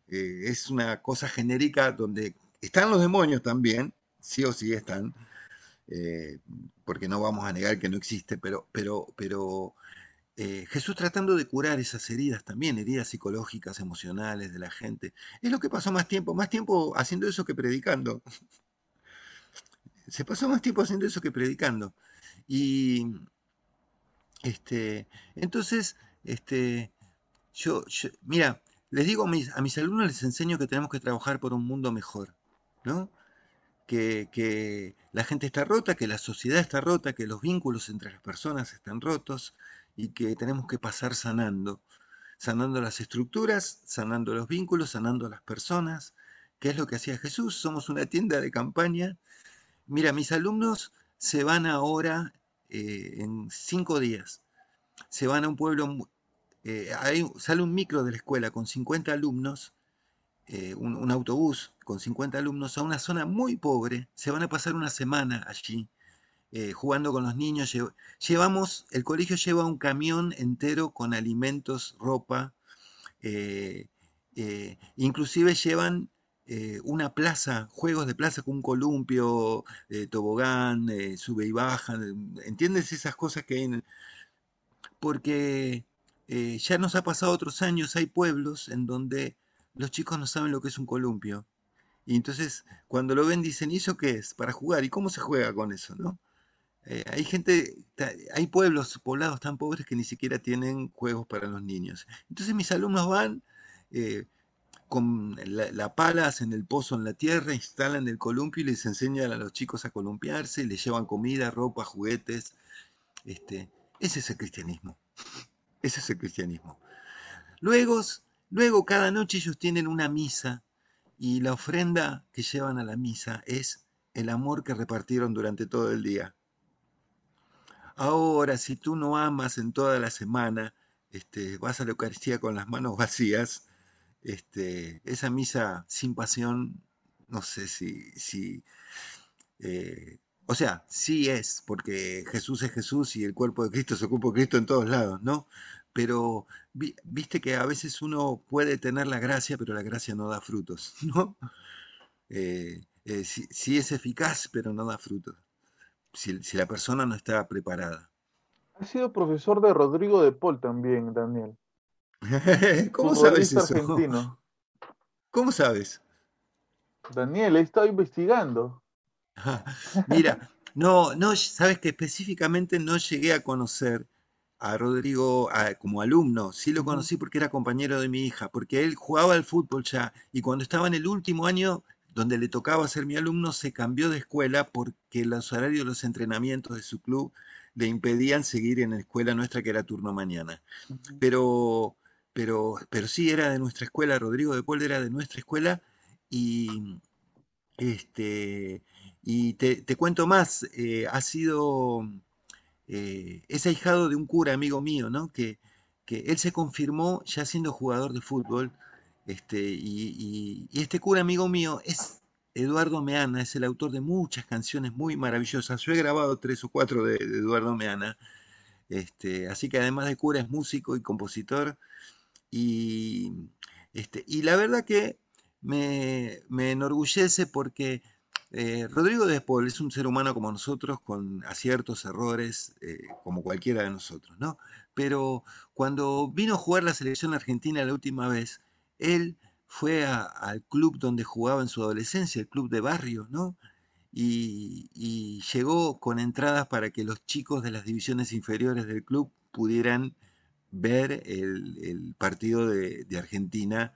eh, es una cosa genérica donde están los demonios también, sí o sí están, eh, porque no vamos a negar que no existe, pero, pero, pero eh, Jesús tratando de curar esas heridas también, heridas psicológicas, emocionales de la gente. Es lo que pasó más tiempo, más tiempo haciendo eso que predicando. Se pasó más tiempo haciendo eso que predicando. Y este, entonces, este, yo, mira, les digo a mis, a mis, alumnos, les enseño que tenemos que trabajar por un mundo mejor, ¿no? Que, la gente está rota, que la sociedad está rota, que los vínculos entre las personas están rotos y que tenemos que pasar sanando, sanando las estructuras, sanando los vínculos, sanando las personas, que es lo que hacía Jesús. Somos una tienda de campaña. Mira, mis alumnos se van ahora eh, en cinco días. Se van a un pueblo, eh, sale un micro de la escuela con 50 alumnos, eh, un, autobús con 50 alumnos a una zona muy pobre. Se van a pasar una semana allí. jugando con los niños, llevamos, el colegio lleva un camión entero con alimentos, ropa, inclusive llevan eh, una plaza, juegos de plaza con un columpio, eh, tobogán, eh, sube y baja, ¿entiendes esas cosas que hay? Porque ya nos ha pasado otros años, hay pueblos en donde los chicos no saben lo que es un columpio. Y entonces cuando lo ven dicen, ¿y eso qué es? Para jugar. ¿Y cómo se juega con eso? ¿no? hay gente, hay pueblos, poblados tan pobres que ni siquiera tienen juegos para los niños. Entonces mis alumnos van, con la, pala, hacen el pozo en la tierra, instalan el columpio y les enseñan a los chicos a columpiarse, les llevan comida, ropa, juguetes. Este, ese es el cristianismo. Ese es el cristianismo. Luego, luego cada noche ellos tienen una misa y la ofrenda que llevan a la misa es el amor que repartieron durante todo el día. Ahora, si tú no amas en toda la semana, este, vas a la Eucaristía con las manos vacías, este, esa misa sin pasión, no sé si, si eh, o sea, sí es, porque Jesús es Jesús y el cuerpo de Cristo se ocupa de Cristo en todos lados, ¿no? Pero viste que a veces uno puede tener la gracia, pero la gracia no da frutos, ¿no? Eh, eh, sí, es eficaz, pero no da frutos, si, la persona no está preparada. Ha sido profesor de Rodrigo de Paul también, Daniel. ¿Cómo sabes eso? Argentino. ¿Cómo sabes? Daniel, he estado investigando. Mira, no, no, sabes que específicamente no llegué a conocer a Rodrigo como alumno, sí lo conocí porque era compañero de mi hija, porque él jugaba al fútbol ya y cuando estaba en el último año donde le tocaba ser mi alumno se cambió de escuela porque los horarios de los entrenamientos de su club le impedían seguir en la escuela nuestra que era turno mañana. Pero, pero, pero sí era de nuestra escuela, Rodrigo de Paul era de nuestra escuela y este y te, cuento más, eh, ha sido eh, es ahijado de un cura amigo mío, ¿no? Que, que él se confirmó ya siendo jugador de fútbol. Este, y, este cura amigo mío es Eduardo Meana, es el autor de muchas canciones muy maravillosas. Yo he grabado tres o cuatro de, Eduardo Meana. Este, así que además de cura es músico y compositor. Y, este, y la verdad que me, me enorgullece porque eh, Rodrigo Despol es un ser humano como nosotros, con aciertos, errores, eh, como cualquiera de nosotros, ¿no? Pero cuando vino a jugar la selección argentina la última vez, él fue al club donde jugaba en su adolescencia, el club de barrio, ¿no? Y, llegó con entradas para que los chicos de las divisiones inferiores del club pudieran ver el, partido de Argentina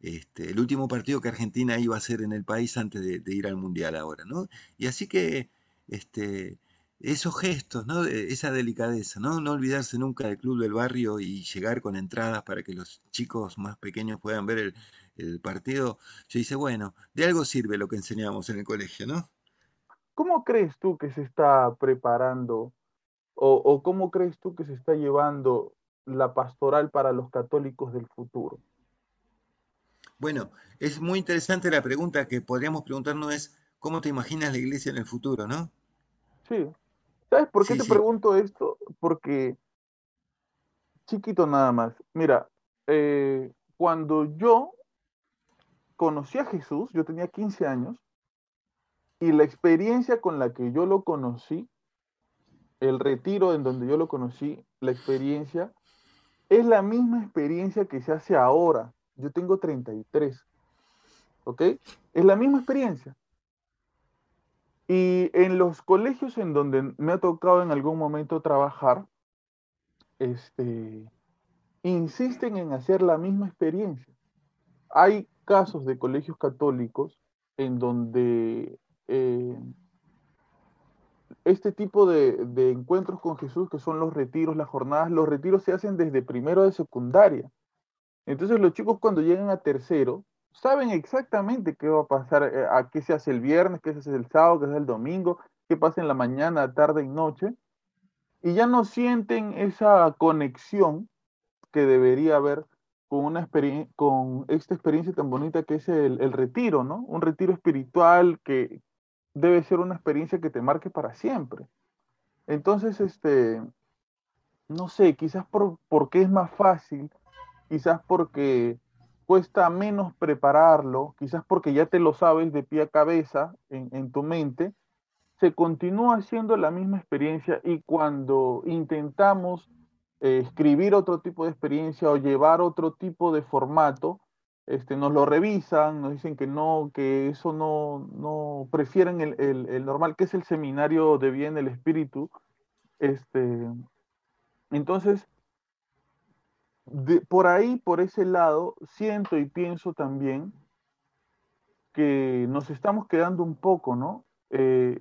este, el último partido que Argentina iba a hacer en el país antes de, ir al Mundial ahora, ¿no? Y así que este, esos gestos, ¿no? esa delicadeza, ¿no? No olvidarse nunca del club del barrio y llegar con entradas para que los chicos más pequeños puedan ver el, partido. Yo dice, bueno, de algo sirve lo que enseñamos en el colegio, ¿no? ¿Cómo crees tú que se está preparando o, o cómo crees tú que se está llevando la pastoral para los católicos del futuro? Bueno, es muy interesante la pregunta que podríamos preguntarnos es, ¿cómo te imaginas la iglesia en el futuro, no? Sí. ¿Sabes por qué te pregunto esto? Porque, chiquito nada más, mira, eh, cuando yo conocí a Jesús, yo tenía 15 años, y la experiencia con la que yo lo conocí, el retiro en donde yo lo conocí, la experiencia, es la misma experiencia que se hace ahora yo tengo 33. ¿Ok? Es la misma experiencia. Y en los colegios en donde me ha tocado en algún momento trabajar, este, insisten en hacer la misma experiencia. Hay casos de colegios católicos en donde eh, este tipo de, de, encuentros con Jesús, que son los retiros, las jornadas, los retiros se hacen desde primero de secundaria. Entonces los chicos cuando llegan a tercero saben exactamente qué va a pasar, eh, a qué se hace el viernes, qué se hace el sábado, qué se hace el domingo, qué pasa en la mañana, tarde y noche, y ya no sienten esa conexión que debería haber con, una con esta experiencia tan bonita que es el, el retiro, ¿no? Un retiro espiritual que debe ser una experiencia que te marque para siempre. Entonces, este, no sé, quizás por, porque es más fácil quizás porque cuesta menos prepararlo, quizás porque ya te lo sabes de pie a cabeza en, tu mente, se continúa haciendo la misma experiencia y cuando intentamos eh, escribir otro tipo de experiencia o llevar otro tipo de formato, este, nos lo revisan, nos dicen que no, que eso no, no prefieren el, el, normal, que es el seminario de bien el espíritu. Este, entonces, por ahí, por ese lado, siento y pienso también que nos estamos quedando un poco, ¿no? Eh,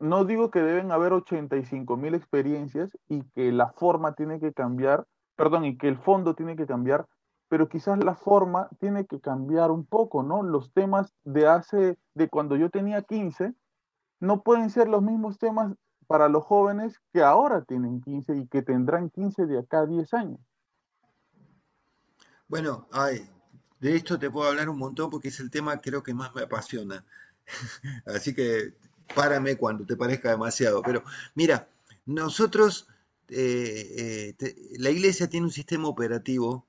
no digo que deben haber 85 mil experiencias y que la forma tiene que cambiar, perdón, y que el fondo tiene que cambiar, pero quizás la forma tiene que cambiar un poco, ¿no? Los temas de hace, de cuando yo tenía 15, no pueden ser los mismos temas para los jóvenes que ahora tienen 15 y que tendrán 15 de acá a 10 años. Bueno, ay, de esto te puedo hablar un montón porque es el tema creo que más me apasiona. Así que párame cuando te parezca demasiado. Pero mira, nosotros, eh, eh, la iglesia tiene un sistema operativo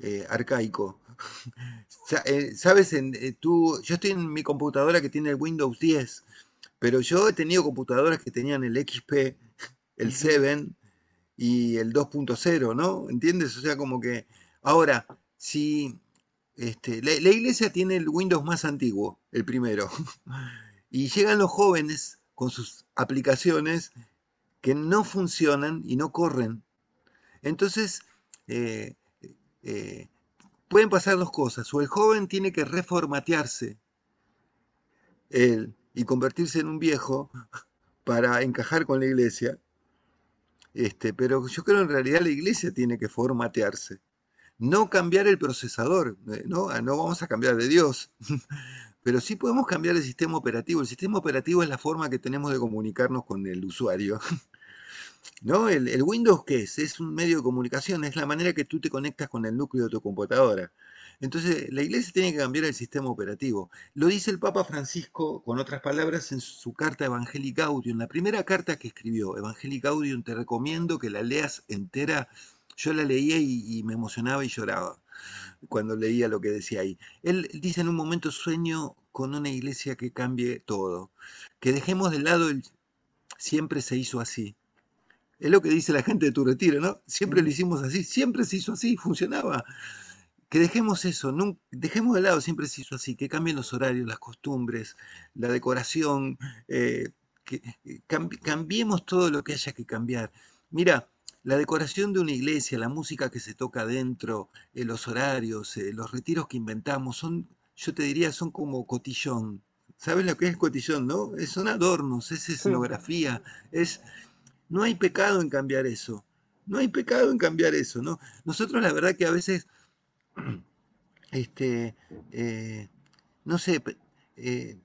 eh, arcaico. Sabes, en, tú, yo estoy en mi computadora que tiene el Windows 10, pero yo he tenido computadoras que tenían el XP, el 7 y el 2.0, ¿no? ¿Entiendes? O sea, como que ahora, si este, la, iglesia tiene el Windows más antiguo, el primero, y llegan los jóvenes con sus aplicaciones que no funcionan y no corren. Entonces, eh, eh, pueden pasar dos cosas. O el joven tiene que reformatearse y convertirse en un viejo para encajar con la iglesia. Este, pero yo creo en realidad la iglesia tiene que formatearse. No cambiar el procesador, eh, no, ah, no vamos a cambiar de Dios, pero sí podemos cambiar el sistema operativo. El sistema operativo es la forma que tenemos de comunicarnos con el usuario. ¿No? El, Windows, ¿qué es? Es un medio de comunicación, es la manera que tú te conectas con el núcleo de tu computadora. Entonces, la iglesia tiene que cambiar el sistema operativo. Lo dice el Papa Francisco, con otras palabras, en su carta Evangelii Gaudium, la primera carta que escribió, Evangelii Gaudium, te recomiendo que la leas entera. Yo la leía y, me emocionaba y lloraba cuando leía lo que decía ahí. Él dice en un momento, sueño con una iglesia que cambie todo, que dejemos de lado el siempre se hizo así es lo que dice la gente de tu retiro, ¿no? Siempre lo hicimos así, siempre se hizo así, funcionaba. Que dejemos eso, no, dejemos de lado, siempre se hizo así, que cambien los horarios, las costumbres, la decoración, eh, que eh, cambiemos todo lo que haya que cambiar. Mira, la decoración de una iglesia, la música que se toca adentro, eh, los horarios, los retiros que inventamos, son, yo te diría, son como cotillón. ¿Sabes lo que es cotillón, no? Son adornos, es escenografía, es no hay pecado en cambiar eso. No hay pecado en cambiar eso, ¿no? Nosotros la verdad que a veces, este, eh, no sé, eh,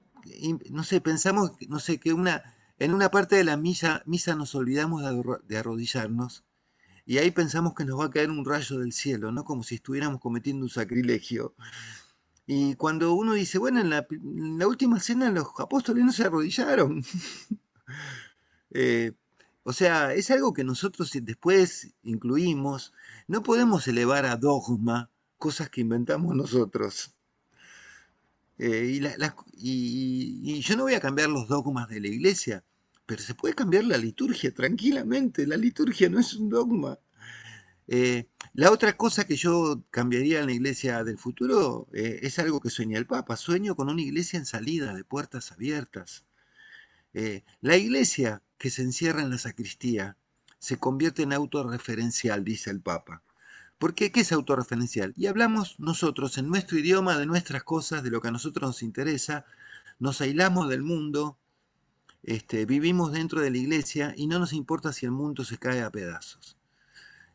no sé, pensamos, no sé, que una, en una parte de la misa, misa nos olvidamos de arrodillarnos y ahí pensamos que nos va a caer un rayo del cielo, ¿no? Como si estuviéramos cometiendo un sacrilegio. Y cuando uno dice, bueno, en la, la última cena los apóstoles no se arrodillaron. eh, o sea, es algo que nosotros después incluimos. No podemos elevar a dogma cosas que inventamos nosotros. Eh, y, yo no voy a cambiar los dogmas de la iglesia, pero se puede cambiar la liturgia tranquilamente. La liturgia no es un dogma. Eh, la otra cosa que yo cambiaría en la iglesia del futuro eh, es algo que sueña el Papa. Sueño con una iglesia en salida, de puertas abiertas. la iglesia que se encierra en la sacristía se convierte en autorreferencial, dice el Papa. ¿Por qué? ¿Qué es autorreferencial? Y hablamos nosotros en nuestro idioma de nuestras cosas, de lo que a nosotros nos interesa, nos aislamos del mundo, este, vivimos dentro de la iglesia y no nos importa si el mundo se cae a pedazos.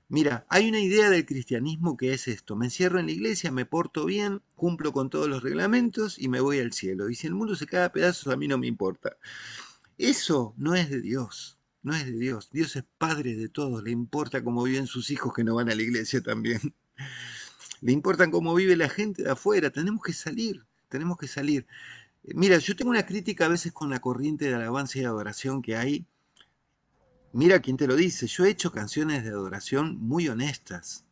Mira, hay una idea del cristianismo que es esto, me encierro en la iglesia, me porto bien, cumplo con todos los reglamentos y me voy al cielo. Y si el mundo se cae a pedazos, a mí no me importa. Eso no es de Dios, no es de Dios. Dios es padre de todos, le importa cómo viven sus hijos que no van a la iglesia también. Le importa cómo vive la gente de afuera, tenemos que salir, tenemos que salir. Mira, yo tengo una crítica a veces con la corriente de alabanza y adoración que hay. Mira quién te lo dice, yo he hecho canciones de adoración muy honestas,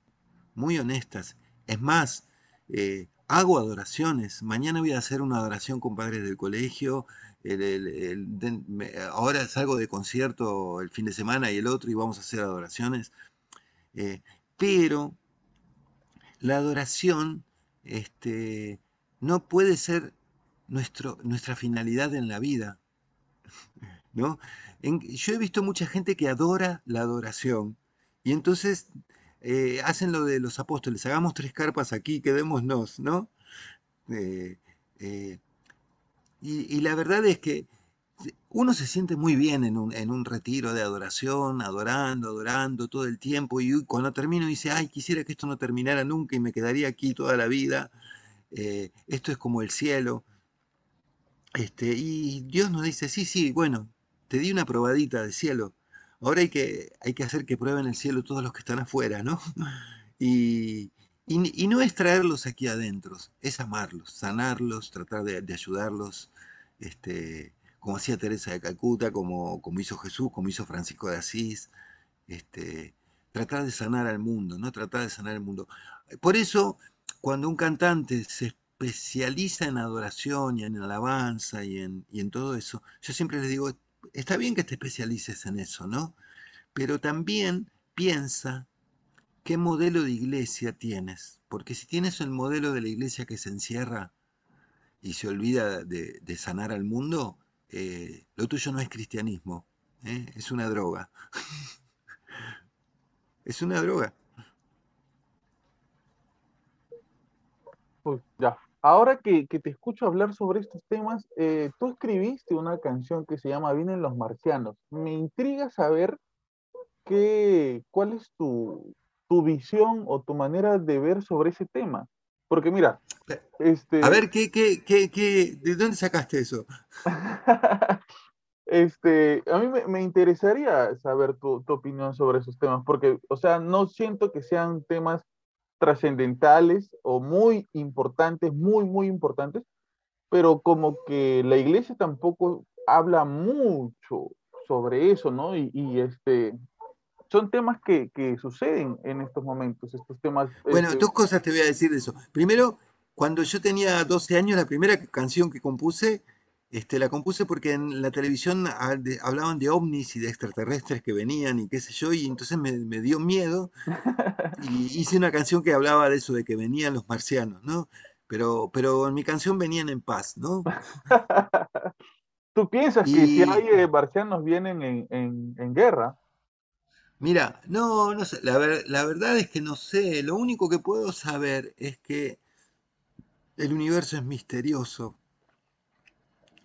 muy honestas. Es más, eh, hago adoraciones. Mañana voy a hacer una adoración con padres del colegio, ahora salgo de concierto el fin de semana y el otro y vamos a hacer adoraciones. Eh, pero la adoración este, no puede ser nuestro, nuestra finalidad en la vida. ¿no? yo he visto mucha gente que adora la adoración y entonces eh, hacen lo de los apóstoles, hagamos tres carpas aquí, quedémonos, ¿no? Eh, y, la verdad es que uno se siente muy bien en un, en un, retiro de adoración, adorando, adorando todo el tiempo, y cuando termino dice, ay, quisiera que esto no terminara nunca y me quedaría aquí toda la vida, eh, esto es como el cielo. Este, y Dios nos dice, sí, sí, bueno, te di una probadita de cielo, ahora hay que, hay que hacer que prueben el cielo todos los que están afuera, ¿no? Y, y, no es traerlos aquí adentro, es amarlos, sanarlos, tratar de, de ayudarlos, este, como hacía Teresa de Calcuta, como, como hizo Jesús, como hizo Francisco de Asís, este, tratar de sanar al mundo, ¿no? Tratar de sanar al mundo. Por eso, cuando un cantante se especializa en adoración y en alabanza y en, y en todo eso, yo siempre les digo, está bien que te especialices en eso, ¿no? Pero también piensa qué modelo de iglesia tienes, porque si tienes el modelo de la iglesia que se encierra y se olvida de, sanar al mundo, eh, lo tuyo no es cristianismo, ¿eh? es una droga. es una droga. Pues ya. Ahora que, te escucho hablar sobre estos temas, eh, tú escribiste una canción que se llama Vienen los marcianos. Me intriga saber qué, cuál es tu, tu visión o tu manera de ver sobre ese tema. Porque mira, este... A ver, ¿qué, qué, qué, qué, ¿de dónde sacaste eso? este, a mí me, interesaría saber tu, opinión sobre esos temas, porque, o sea, no siento que sean temas trascendentales o muy importantes, muy, muy importantes, pero como que la iglesia tampoco habla mucho sobre eso, ¿no? Y, y este, son temas que, suceden en estos momentos, estos temas. Bueno, este dos cosas te voy a decir de eso. Primero, cuando yo tenía 12 años, la primera canción que compuse, este, la compuse porque en la televisión hablaban de ovnis y de extraterrestres que venían y qué sé yo, y entonces me, dio miedo y hice una canción que hablaba de eso, de que venían los marcianos, ¿no? Pero, pero en mi canción venían en paz, ¿no? ¿Tú piensas que si hay eh, marcianos vienen en, en guerra? Mira, no, no sé, la, verdad es que no sé, lo único que puedo saber es que el universo es misterioso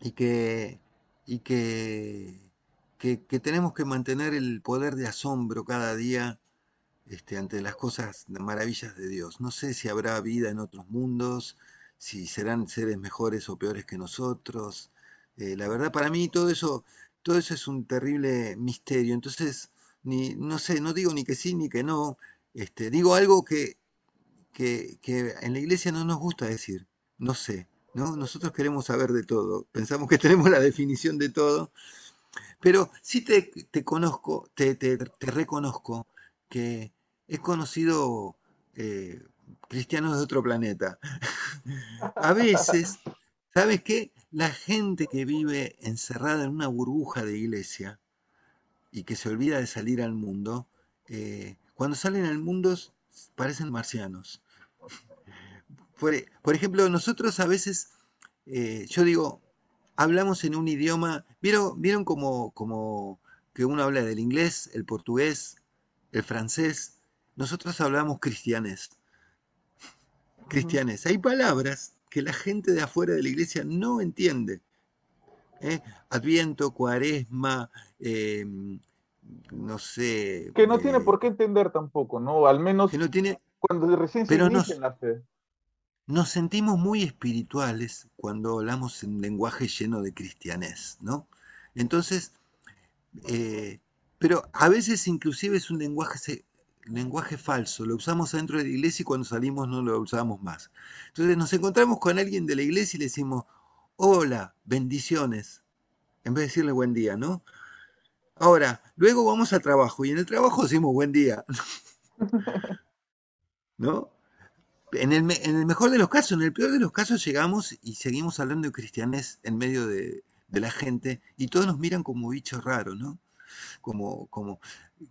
y que, y que, que, tenemos que mantener el poder de asombro cada día este, ante las cosas maravillas de Dios. No sé si habrá vida en otros mundos, si serán seres mejores o peores que nosotros. Eh, la verdad, para mí todo eso, todo eso es un terrible misterio. Entonces, ni, no sé, no digo ni que sí ni que no, este, digo algo que, que, en la iglesia no nos gusta decir, no sé, ¿no? Nosotros queremos saber de todo, pensamos que tenemos la definición de todo, pero sí te, conozco, te, te, reconozco que he conocido eh, cristianos de otro planeta. A veces, ¿sabes qué? La gente que vive encerrada en una burbuja de iglesia, y que se olvida de salir al mundo, eh, cuando salen al mundo parecen marcianos. Por, ejemplo, nosotros a veces, eh, yo digo, hablamos en un idioma, ¿vieron, vieron como, como que uno habla del inglés, el portugués, el francés? Nosotros hablamos cristianes. Cristianes. Hay palabras que la gente de afuera de la iglesia no entiende. ¿eh? Adviento, cuaresma, em, no sé. Que no tiene eh, por qué entender tampoco, ¿no? Al menos no tiene, cuando recién se pero nos, la fe. Nos sentimos muy espirituales cuando hablamos en lenguaje lleno de cristianés, ¿no? Entonces, eh, pero a veces inclusive es un lenguaje, lenguaje falso, lo usamos dentro de la iglesia y cuando salimos no lo usamos más. Entonces nos encontramos con alguien de la iglesia y le decimos, hola, bendiciones, en vez de decirle buen día, ¿no? Ahora, luego vamos al trabajo y en el trabajo decimos buen día. ¿No? En el, mejor de los casos, en el peor de los casos llegamos y seguimos hablando de cristianes en medio de, la gente y todos nos miran como bichos raros, ¿no? Como,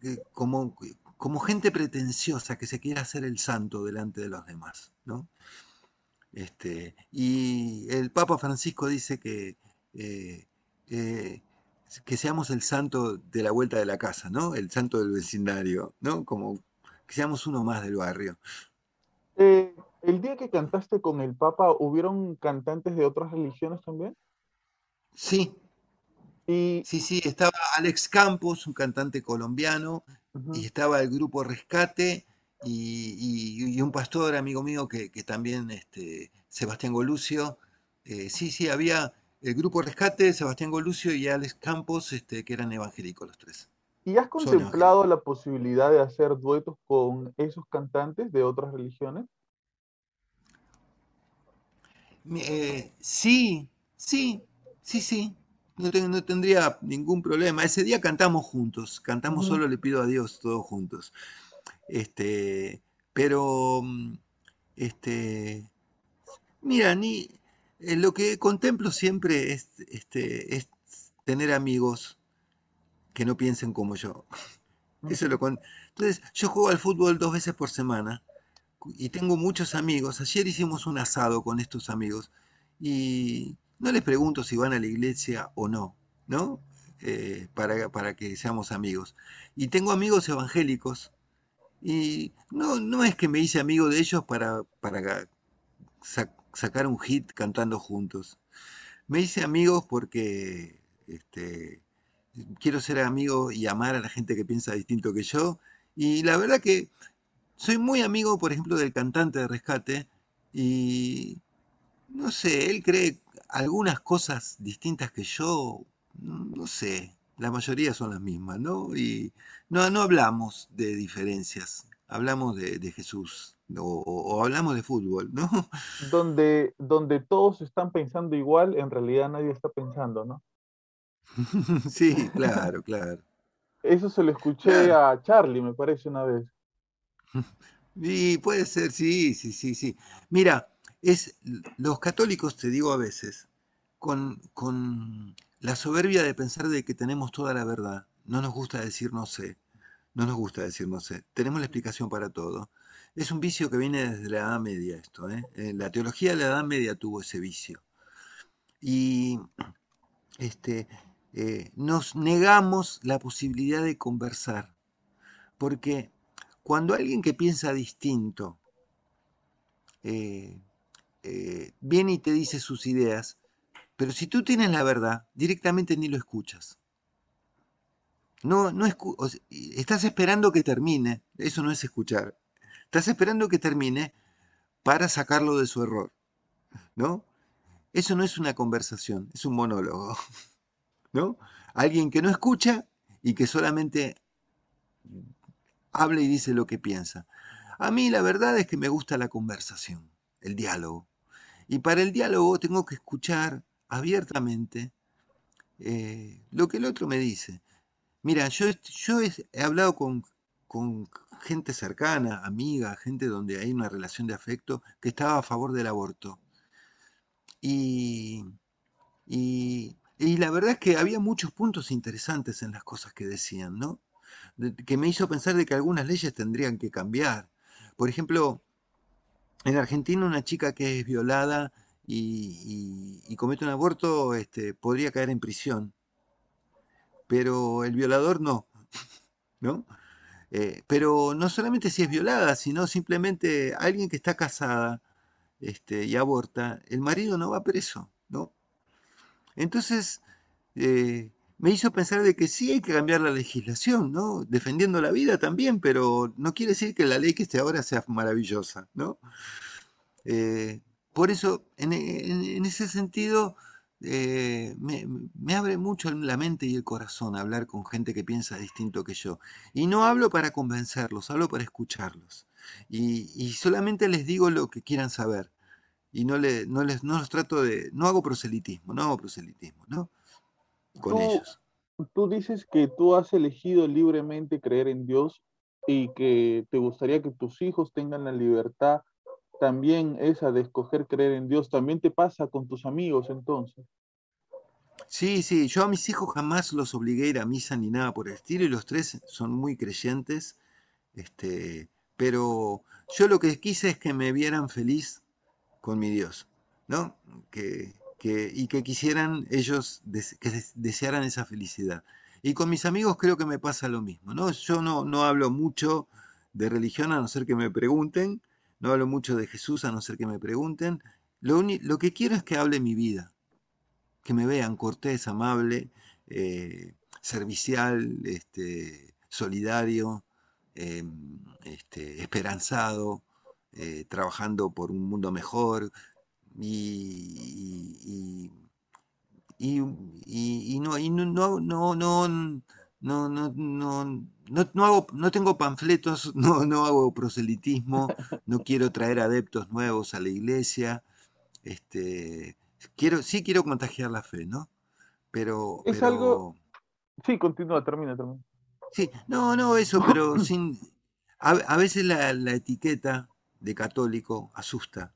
eh, como, como gente pretenciosa que se quiere hacer el santo delante de los demás, ¿no? Este, y el Papa Francisco dice que, eh, eh, que seamos el santo de la vuelta de la casa, ¿no? El santo del vecindario, ¿no? Como que seamos uno más del barrio. Eh, el día que cantaste con el Papa, ¿hubieron cantantes de otras religiones también? Sí, Sí, sí, estaba Alex Campos, un cantante colombiano, y estaba el grupo Rescate y, un pastor amigo mío que, también, este, Sebastián Golucio. Eh, sí, sí, había el grupo Rescate, Sebastián Golucio y Alex Campos, este, que eran evangélicos los tres. ¿Y has contemplado la posibilidad de hacer duetos con esos cantantes de otras religiones? Eh, sí, sí, sí, sí. No, no, tendría ningún problema. Ese día cantamos juntos, cantamos solo Le pido a Dios, todos juntos. Este, pero, este, mira, ni, eh, lo que contemplo siempre es, este, es tener amigos que no piensen como yo. Eso lo Entonces, yo juego al fútbol dos veces por semana y tengo muchos amigos. Ayer hicimos un asado con estos amigos y no les pregunto si van a la iglesia o no, ¿no? Eh, para, para, que seamos amigos. Y tengo amigos evangélicos y no, no es que me hice amigo de ellos para, para sacar un hit cantando juntos. Me hice amigos porque este, quiero ser amigo y amar a la gente que piensa distinto que yo. Y la verdad que soy muy amigo, por ejemplo, del cantante de Rescate. Y no sé, él cree algunas cosas distintas que yo, no sé, la mayoría son las mismas, ¿no? Y no, no hablamos de diferencias, hablamos de, Jesús. O, hablamos de fútbol, ¿no? Donde, donde todos están pensando igual, en realidad nadie está pensando, ¿no? sí, claro, claro. Eso se lo escuché a Charlie, me parece, una vez. Y puede ser, sí, sí, sí, sí. Mira, es los católicos, te digo a veces, con, con la soberbia de pensar de que tenemos toda la verdad. No nos gusta decir no sé. No nos gusta decir no sé. Tenemos la explicación para todo. Es un vicio que viene desde la Edad Media esto. ¿eh? eh la teología de la Edad Media tuvo ese vicio. Y este, eh, nos negamos la posibilidad de conversar. Porque cuando alguien que piensa distinto eh, eh, viene y te dice sus ideas, pero si tú tienes la verdad, directamente ni lo escuchas. No, no estás esperando que termine, eso no es escuchar. Estás esperando que termine para sacarlo de su error. ¿No? Eso no es una conversación, es un monólogo. Alguien que no escucha y que solamente habla y dice lo que piensa. A mí la verdad es que me gusta la conversación, el diálogo. Y para el diálogo tengo que escuchar abiertamente eh, lo que el otro me dice. Mira, yo, he, hablado con, con, gente cercana, amiga, gente donde hay una relación de afecto, que estaba a favor del aborto. Y y la verdad es que había muchos puntos interesantes en las cosas que decían, ¿no? que me hizo pensar de que algunas leyes tendrían que cambiar. Por ejemplo, en Argentina una chica que es violada y, comete un aborto este, podría caer en prisión, pero el violador no, ¿no? Eh, pero no solamente si es violada, sino simplemente alguien que está casada este, y aborta, el marido no va preso, ¿no? Entonces, eh, me hizo pensar de que sí hay que cambiar la legislación, ¿no? Defendiendo la vida también, pero no quiere decir que la ley que esté ahora sea maravillosa, ¿no? Eh, por eso, en, ese sentido, eh, me, abre mucho la mente y el corazón hablar con gente que piensa distinto que yo. Y no hablo para convencerlos, hablo para escucharlos. Y, y solamente les digo lo que quieran saber y no, le, no, les, no los trato de, no hago proselitismo, no hago proselitismo, ¿no? Con tú, ellos. Tú dices que tú has elegido libremente creer en Dios y que te gustaría que tus hijos tengan la libertad también esa de escoger creer en Dios. ¿También te pasa con tus amigos entonces? Sí, sí, yo a mis hijos jamás los obligué a ir a misa ni nada por el estilo y los tres son muy creyentes, este, pero yo lo que quise es que me vieran feliz con mi Dios, ¿no? Que, y que quisieran ellos, que desearan esa felicidad. Y con mis amigos creo que me pasa lo mismo, ¿no? Yo no, no hablo mucho de religión a no ser que me pregunten, no hablo mucho de Jesús a no ser que me pregunten. Lo, lo que quiero es que hable mi vida, que me vean cortés, amable, eh, servicial, este, solidario, em, este, esperanzado, eh, trabajando por un mundo mejor y, y, y, y no, no, no, no no, no, no, no, no, hago, no tengo panfletos, no, no hago proselitismo, no quiero traer adeptos nuevos a la iglesia. Este, quiero, sí quiero contagiar la fe, ¿no? Pero. Es pero... algo. Sí, continúa, termina, termina. Sí, no, no, eso, pero sin. A, a veces la, la, etiqueta de católico asusta.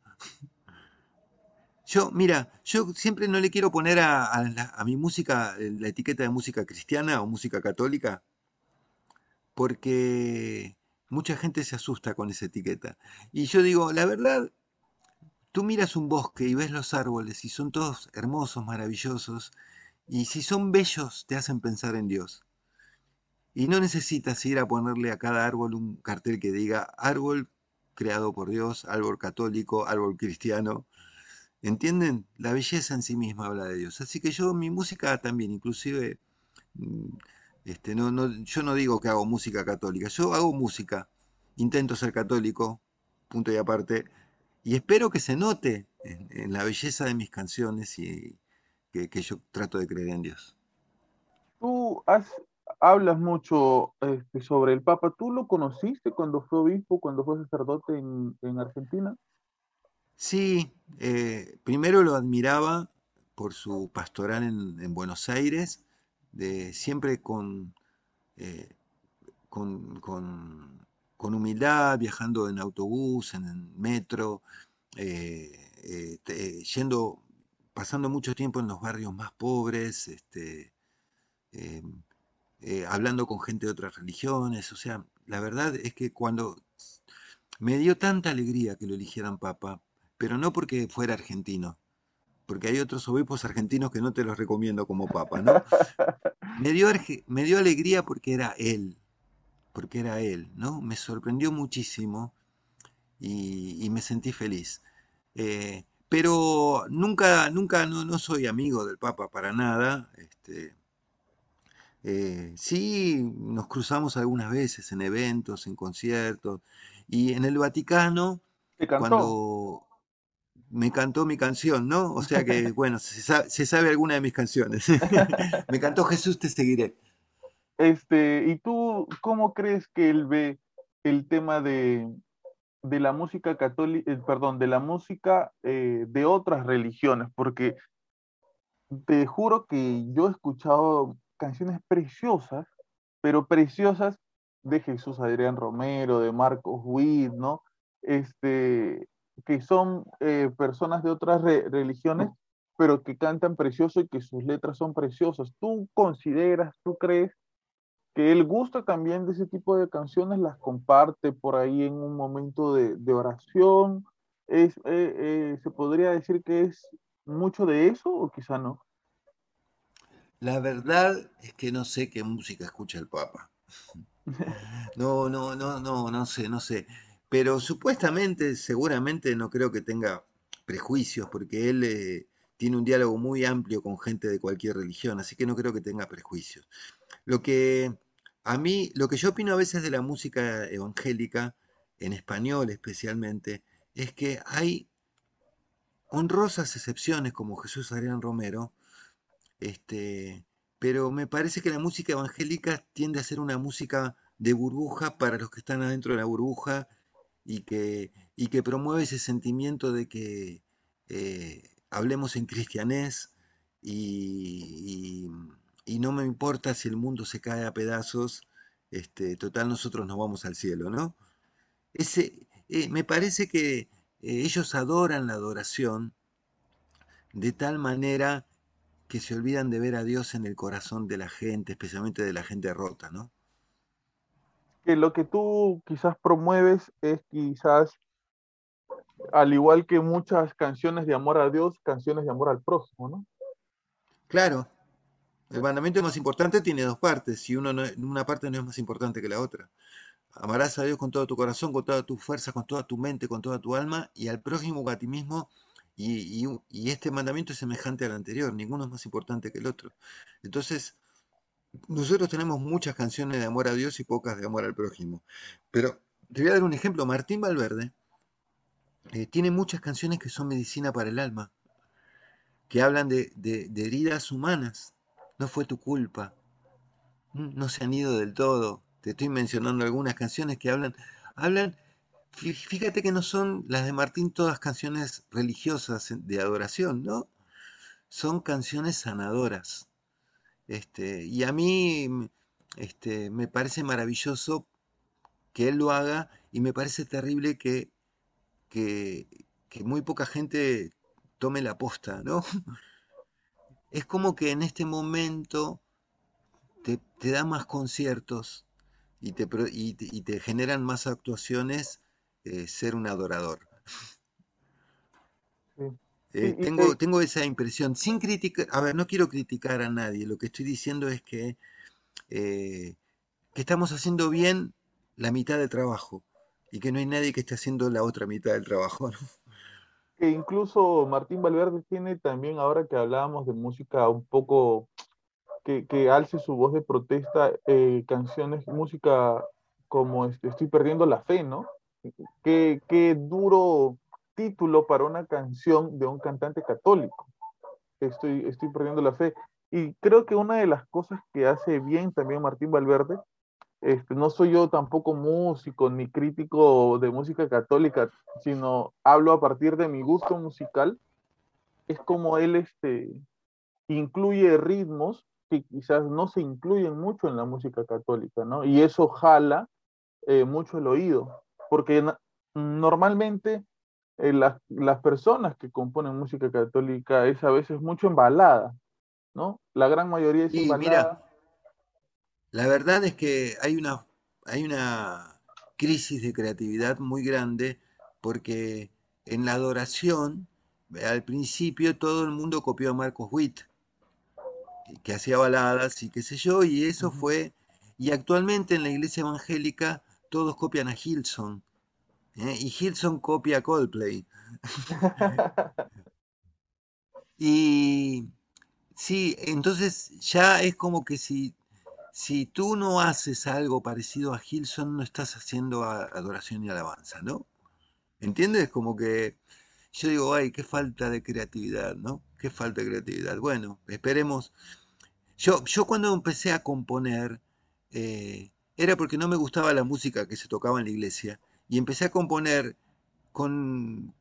Yo, mira, yo siempre no le quiero poner a, a, mi música la etiqueta de música cristiana o música católica, porque mucha gente se asusta con esa etiqueta. Y yo digo, la verdad, tú miras un bosque y ves los árboles y son todos hermosos, maravillosos, y si son bellos te hacen pensar en Dios. Y no necesitas ir a ponerle a cada árbol un cartel que diga árbol creado por Dios, árbol católico, árbol cristiano. ¿Entienden? La belleza en sí misma habla de Dios. Así que yo, mi música también, inclusive, mm, este, no, no, yo no digo que hago música católica, yo hago música, intento ser católico, punto y aparte, y espero que se note en, la belleza de mis canciones y que, yo trato de creer en Dios. Tú has, hablas mucho este, sobre el Papa. ¿Tú lo conociste cuando fue obispo, cuando fue sacerdote en, Argentina? Sí, eh, primero lo admiraba por su pastoral en Buenos Aires de siempre con, eh, con, con, humildad, viajando en autobús, en metro, eh, yendo, pasando mucho tiempo en los barrios más pobres, este, em, hablando con gente de otras religiones. O sea, la verdad es que cuando me dio tanta alegría que lo eligieran papa, pero no porque fuera argentino, porque hay otros obispos argentinos que no te los recomiendo como papa, ¿no? Me dio, me dio alegría porque era él, porque era él, ¿no? Me sorprendió muchísimo y, me sentí feliz. Eh, pero nunca, nunca, no, no, soy amigo del Papa para nada. Este, eh, sí, nos cruzamos algunas veces en eventos, en conciertos, y en el Vaticano, cuando me cantó mi canción, ¿no? O sea que, bueno, se sabe, alguna de mis canciones. me cantó Jesús, te seguiré. Este, ¿y tú cómo crees que él ve el tema de, la música católica, eh, perdón, de la música eh, de otras religiones? Porque te juro que yo he escuchado canciones preciosas, pero preciosas de Jesús Adrián Romero, de Marcos Witt, ¿no? Este, que son eh, personas de otras religiones, pero que cantan precioso y que sus letras son preciosas. ¿Tú consideras, tú crees que él gusta también de ese tipo de canciones, las comparte por ahí en un momento de, oración? Es, eh, eh, ¿Se podría decir que es mucho de eso o quizá no? La verdad es que no sé qué música escucha el Papa. No, no, no, no, no sé, no sé. Pero supuestamente, seguramente no creo que tenga prejuicios, porque él eh, tiene un diálogo muy amplio con gente de cualquier religión, así que no creo que tenga prejuicios. Lo que a mí, lo que yo opino a veces de la música evangélica, en español especialmente, es que hay honrosas excepciones como Jesús Adrián Romero, este, pero me parece que la música evangélica tiende a ser una música de burbuja para los que están adentro de la burbuja y que, y que promueve ese sentimiento de que eh, hablemos en cristianés y, no me importa si el mundo se cae a pedazos, este, total nosotros nos vamos al cielo, ¿no? Ese, eh, me parece que eh, ellos adoran la adoración de tal manera que se olvidan de ver a Dios en el corazón de la gente, especialmente de la gente rota, ¿no? que lo que tú quizás promueves es quizás, al igual que muchas canciones de amor a Dios, canciones de amor al prójimo, ¿no? Claro. El mandamiento más importante tiene dos partes y uno una parte no es más importante que la otra. Amarás a Dios con todo tu corazón, con toda tu fuerza, con toda tu mente, con toda tu alma y al prójimo a ti mismo. Y, este mandamiento es semejante al anterior, ninguno es más importante que el otro. Entonces, nosotros tenemos muchas canciones de amor a Dios y pocas de amor al prójimo. Pero te voy a dar un ejemplo. Martín Valverde eh, tiene muchas canciones que son medicina para el alma, que hablan de, heridas humanas. No fue tu culpa. Mm, no se han ido del todo. Te estoy mencionando algunas canciones que hablan, hablan, fíjate que no son las de Martín todas canciones religiosas de adoración, ¿no? Son canciones sanadoras este, y a mí este, me parece maravilloso que él lo haga y me parece terrible que, que, muy poca gente tome la posta, ¿no? Es como que en este momento te, da más conciertos y te, y te, generan más actuaciones eh, ser un adorador. Eh, tengo, tengo esa impresión, sin criticar, a ver, no quiero criticar a nadie, lo que estoy diciendo es que, eh, que estamos haciendo bien la mitad del trabajo y que no hay nadie que esté haciendo la otra mitad del trabajo. Que incluso Martín Valverde tiene también, ahora que hablábamos de música un poco que, que alce su voz de protesta, eh, canciones, música como este, Estoy perdiendo la fe, ¿no? Qué, qué duro título para una canción de un cantante católico. Estoy, estoy perdiendo la fe. Y creo que una de las cosas que hace bien también Martín Valverde, este, no soy yo tampoco músico ni crítico de música católica, sino hablo a partir de mi gusto musical, es como él este, incluye ritmos que quizás no se incluyen mucho en la música católica, ¿no? Y eso jala eh, mucho el oído, porque normalmente eh, las, personas que componen música católica es a veces mucho embalada, ¿no? La gran mayoría es embalada. Mira, la verdad es que hay una, hay una crisis de creatividad muy grande porque en la adoración, al principio todo el mundo copió a Marcos Witt, que hacía baladas y qué sé yo, y eso fue, y actualmente en la iglesia evangélica todos copian a Hilson, ¿eh? y Hilson copia Coldplay. y sí, entonces ya es como que si, si tú no haces algo parecido a Hilson, no estás haciendo adoración y alabanza, ¿no? ¿Entiendes? Como que yo digo, ay, qué falta de creatividad, ¿no? Qué falta de creatividad. Bueno, esperemos. Yo, yo cuando empecé a componer, eh, era porque no me gustaba la música que se tocaba en la iglesia y empecé a componer con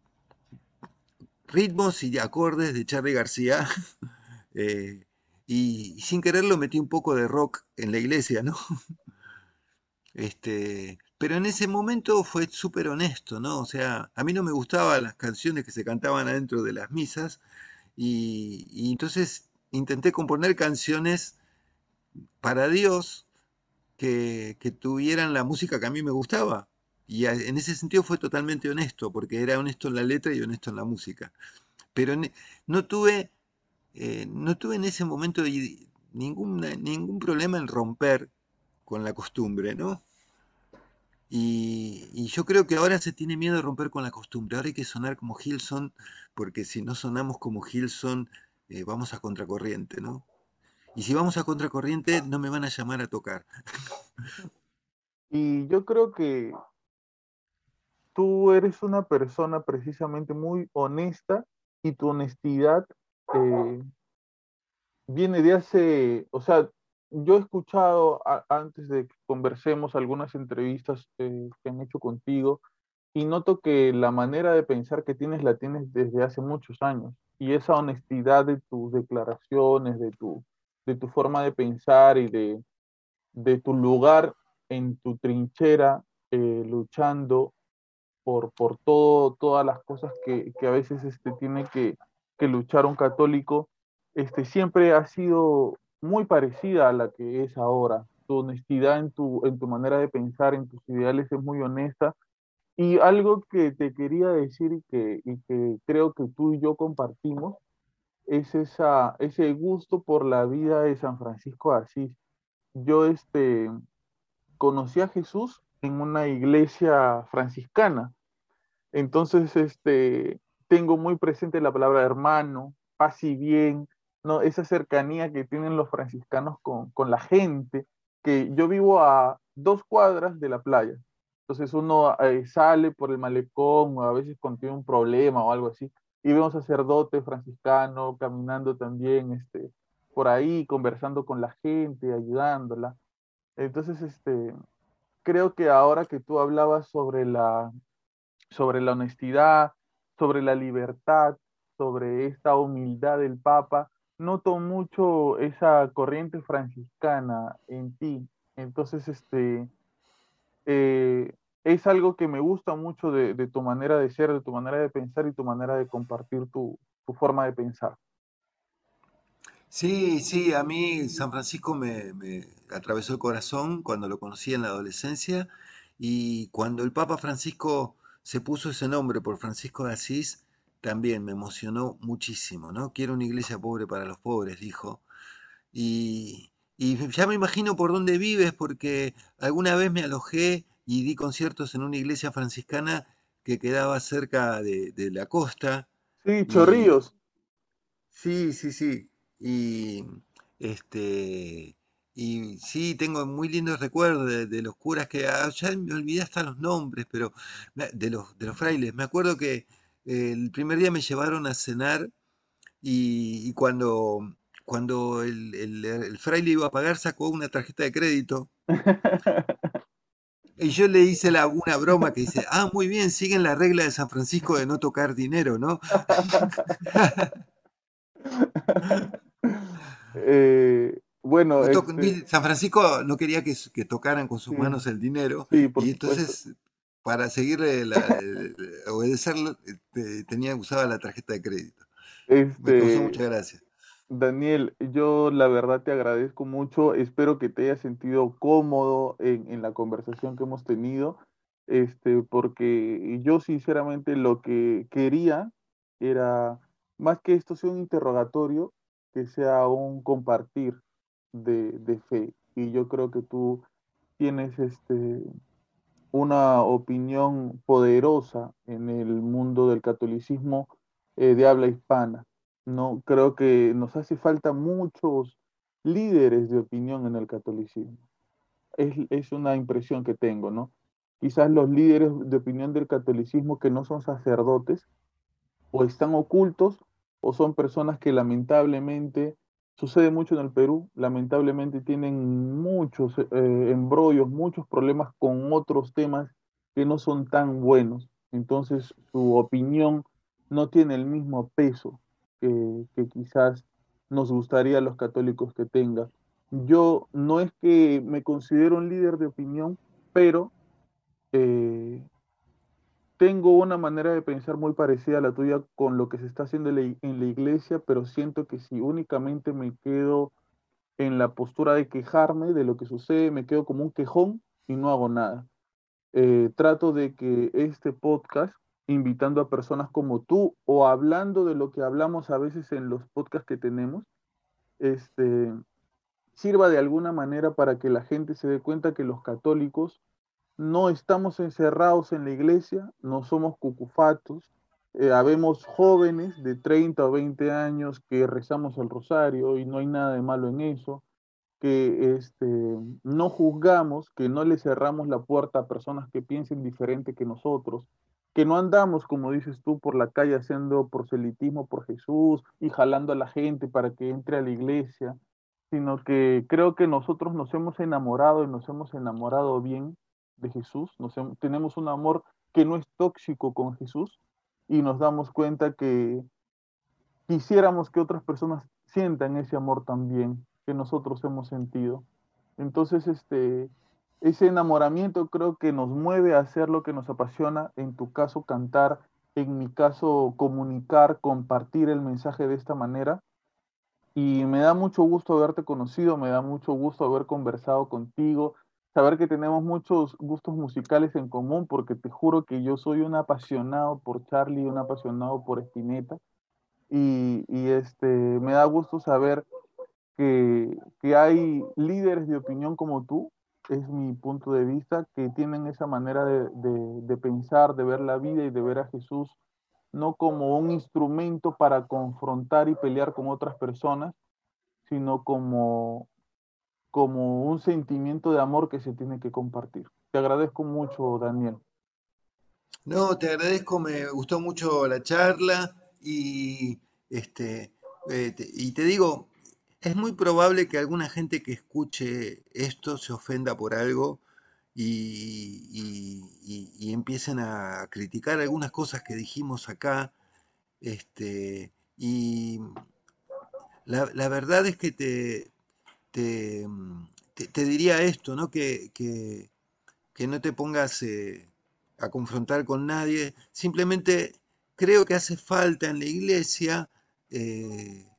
ritmos y acordes de Charlie García. Eh, y, sin quererlo metí un poco de rock en la iglesia, ¿no? Este, pero en ese momento fue súper honesto, ¿no? O sea, a mí no me gustaban las canciones que se cantaban adentro de las misas y entonces intenté componer canciones para Dios que, tuvieran la música que a mí me gustaba. Y en ese sentido fue totalmente honesto, porque era honesto en la letra y honesto en la música. Pero no tuve, eh, no tuve en ese momento ningún, ningún problema en romper con la costumbre, ¿no? Y, yo creo que ahora se tiene miedo de romper con la costumbre. Ahora hay que sonar como Hilson, porque si no sonamos como Hilson, eh, vamos a contracorriente, ¿no? Y si vamos a contracorriente, no me van a llamar a tocar. Y yo creo que tú eres una persona precisamente muy honesta y tu honestidad eh, viene de hace, o sea, yo he escuchado antes de que conversemos algunas entrevistas eh, que han hecho contigo y noto que la manera de pensar que tienes la tienes desde hace muchos años y esa honestidad de tus declaraciones, de tu, de tu forma de pensar y de, de tu lugar en tu trinchera eh, luchando por, por todo, todas las cosas que, que a veces este, tiene que, que, luchar un católico, este, siempre ha sido muy parecida a la que es ahora. Tu honestidad en tu, en tu manera de pensar, en tus ideales es muy honesta. Y algo que te quería decir que, y que creo que tú y yo compartimos es esa, ese gusto por la vida de San Francisco de Asís. Yo este, conocí a Jesús en una iglesia franciscana. Entonces, este, tengo muy presente la palabra hermano, paz bien, ¿no? Esa cercanía que tienen los franciscanos con, con la gente, que yo vivo a dos cuadras de la playa. Entonces uno eh, sale por el malecón, o a veces cuando tiene un problema o algo así, y vemos sacerdote franciscano caminando también este, por ahí, conversando con la gente, ayudándola. Entonces, este, creo que ahora que tú hablabas sobre la, sobre la honestidad, sobre la libertad, sobre esta humildad del Papa, noto mucho esa corriente franciscana en ti. Entonces, este, eh, es algo que me gusta mucho de, tu manera de ser, de tu manera de pensar y tu manera de compartir tu, forma de pensar. Sí, sí, a mí San Francisco me, me, atravesó el corazón cuando lo conocí en la adolescencia y cuando el Papa Francisco se puso ese nombre por Francisco de Asís, también me emocionó muchísimo, ¿no? Quiero una iglesia pobre para los pobres, dijo. Y, ya me imagino por dónde vives, porque alguna vez me alojé y di conciertos en una iglesia franciscana que quedaba cerca de, la costa. Sí, Chorrillos. sí, sí, sí. Y este y sí, tengo muy lindos recuerdos de, los curas que ah, ya me olvidé hasta los nombres, pero de los, de los frailes. Me acuerdo que el primer día me llevaron a cenar y, cuando, cuando el, fraile iba a pagar sacó una tarjeta de crédito. Y yo le hice la, una broma que dice, ah, muy bien, siguen la regla de San Francisco de no tocar dinero, ¿no? Eh, bueno, este San Francisco no quería que, tocaran con sus manos el dinero y entonces para seguirle la, obedecerlo, este, tenía usaba la tarjeta de crédito. Este, muchas gracias. Daniel, yo la verdad te agradezco mucho. Espero que te hayas sentido cómodo en, la conversación que hemos tenido, este, porque yo sinceramente lo que quería era, más que esto sea un interrogatorio, que sea un compartir de, de fe. Y yo creo que tú tienes este, una opinión poderosa en el mundo del catolicismo eh, de habla hispana. No creo que nos hace falta muchos líderes de opinión en el catolicismo. Es, es, una impresión que tengo, ¿no? Quizás los líderes de opinión del catolicismo que no son sacerdotes o están ocultos o son personas que lamentablemente Sucede mucho en el Perú, lamentablemente tienen muchos eh, embrollos, muchos problemas con otros temas que no son tan buenos. Entonces su opinión no tiene el mismo peso que, quizás nos gustaría a los católicos que tenga. Yo no es que me considero un líder de opinión, pero eh, tengo una manera de pensar muy parecida a la tuya con lo que se está haciendo en la iglesia, pero siento que si únicamente me quedo en la postura de quejarme de lo que sucede, me quedo como un quejón y no hago nada. Eh, trato de que este podcast, invitando a personas como tú o hablando de lo que hablamos a veces en los podcasts que tenemos, este, sirva de alguna manera para que la gente se dé cuenta que los católicos no estamos encerrados en la iglesia, no somos cucufatos, eh, habemos jóvenes de 30 o 20 años que rezamos el rosario y no hay nada de malo en eso, que este, no juzgamos, que no le cerramos la puerta a personas que piensen diferente que nosotros, que no andamos, como dices tú, por la calle haciendo proselitismo por Jesús y jalando a la gente para que entre a la iglesia, sino que creo que nosotros nos hemos enamorado y nos hemos enamorado bien de Jesús, tenemos un amor que no es tóxico con Jesús y nos damos cuenta que quisiéramos que otras personas sientan ese amor también que nosotros hemos sentido. Entonces, este, ese enamoramiento creo que nos mueve a hacer lo que nos apasiona, en tu caso cantar, en mi caso comunicar, compartir el mensaje de esta manera. Y me da mucho gusto haberte conocido, me da mucho gusto haber conversado contigo, saber que tenemos muchos gustos musicales en común, porque te juro que yo soy un apasionado por Charlie, un apasionado por Spinetta, y, este, me da gusto saber que, hay líderes de opinión como tú, es mi punto de vista, que tienen esa manera de, de, pensar, de ver la vida y de ver a Jesús no como un instrumento para confrontar y pelear con otras personas, sino como, como un sentimiento de amor que se tiene que compartir. Te agradezco mucho, Daniel. No, te agradezco, me gustó mucho la charla y, este, eh, y te digo, es muy probable que alguna gente que escuche esto se ofenda por algo y, empiecen a criticar algunas cosas que dijimos acá. Este, y la, verdad es que te, te, diría esto, ¿no? Que, que, no te pongas eh, a confrontar con nadie. Simplemente creo que hace falta en la iglesia eh,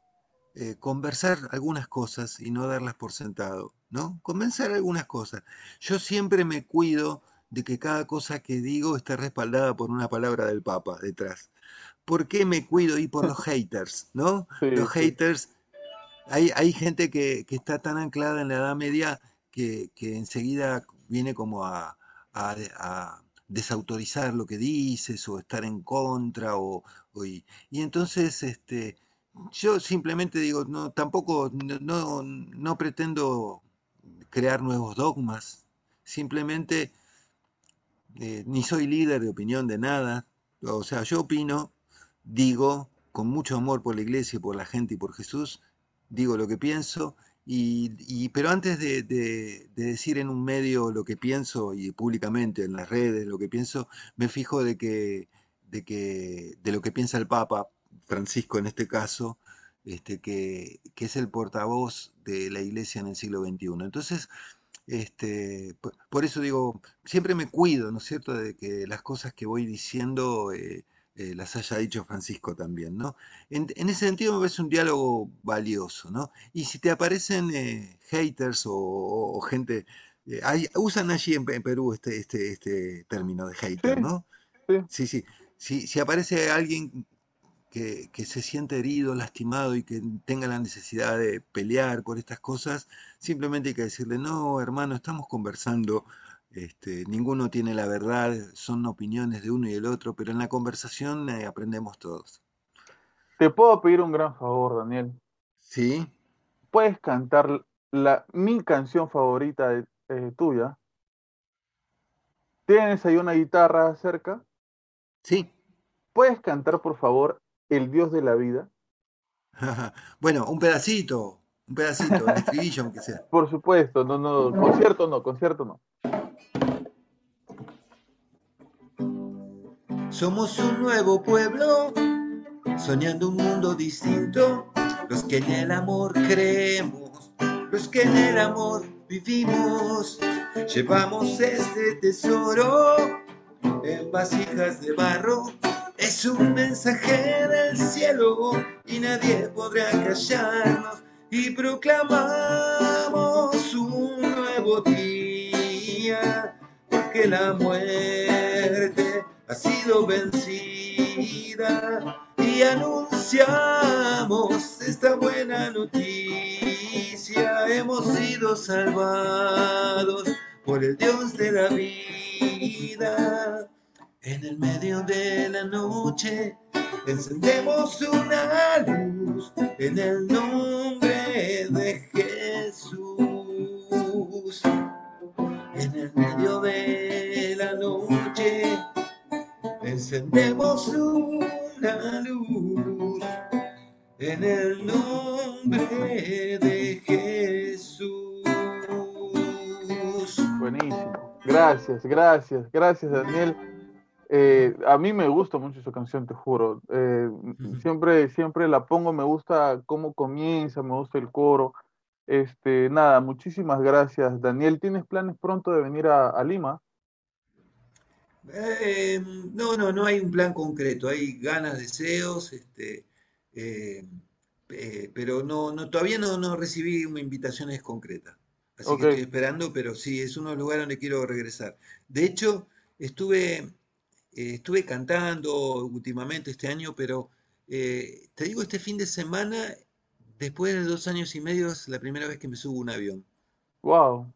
eh, conversar algunas cosas y no darlas por sentado. ¿no? Convencer algunas cosas. Yo siempre me cuido de que cada cosa que digo esté respaldada por una palabra del Papa detrás. ¿Por qué me cuido? Y por los haters, ¿no? los haters, hay, hay gente que, está tan anclada en la Edad Media que, enseguida viene como a, desautorizar lo que dices o estar en contra o, y, y, entonces este yo simplemente digo no tampoco no, no pretendo crear nuevos dogmas, simplemente eh, ni soy líder de opinión de nada, o sea, yo opino, digo, con mucho amor por la iglesia, por la gente y por Jesús, digo lo que pienso, y, pero antes de, decir en un medio lo que pienso y públicamente en las redes lo que pienso, me fijo de que, de que de lo que piensa el Papa, Francisco en este caso, este, que, es el portavoz de la iglesia en el siglo XXI. Entonces, este, por, eso digo, siempre me cuido, ¿no es cierto?, de que las cosas que voy diciendo eh, eh, las haya dicho Francisco también, ¿no? En, ese sentido me parece un diálogo valioso, ¿no? Y si te aparecen eh, haters o, gente, usan allí en, Perú este, este, este término de hater, ¿no? Sí, sí. Si, si aparece alguien que, se siente herido, lastimado y que tenga la necesidad de pelear por estas cosas, simplemente hay que decirle, no, hermano, estamos conversando, este, ninguno tiene la verdad, son opiniones de uno y del otro, pero en la conversación eh, aprendemos todos. Te puedo pedir un gran favor, Daniel. Sí. ¿Puedes cantar la, mi canción favorita eh, tuya? ¿Tienes ahí una guitarra cerca? Sí. ¿Puedes cantar, por favor, el Dios de la vida? bueno, un pedacito, un pedacito, un estribillo aunque sea. Por supuesto, no, no, concierto no, concierto no. Somos un nuevo pueblo, soñando un mundo distinto, los que en el amor creemos, los que en el amor vivimos, llevamos este tesoro en vasijas de barro es un mensaje del cielo y nadie podrá callarnos y proclamamos un nuevo día porque la muerte ha sido vencida y anunciamos esta buena noticia. Hemos sido salvados por el Dios de la vida. En el medio de la noche encendemos una luz en el nombre de Jesús. En el medio de la noche encendemos una luz en el nombre de Jesús. Buenísimo. Gracias, gracias, gracias Daniel. Eh, a mí me gusta mucho esa canción, te juro. Eh, siempre, siempre la pongo, me gusta cómo comienza, me gusta el coro. Este, nada, muchísimas gracias, Daniel. ¿Tienes planes pronto de venir a, Lima? Eh, no, no, no hay un plan concreto. Hay ganas, deseos, este, pero no, no, todavía no, no recibí una invitaciones concretas. Así que estoy esperando, pero sí, es uno de los lugares donde quiero regresar. De hecho, estuve eh, estuve cantando últimamente este año, pero eh, te digo, este fin de semana, después de dos años y medio, es la primera vez que me subo a un avión. Wow.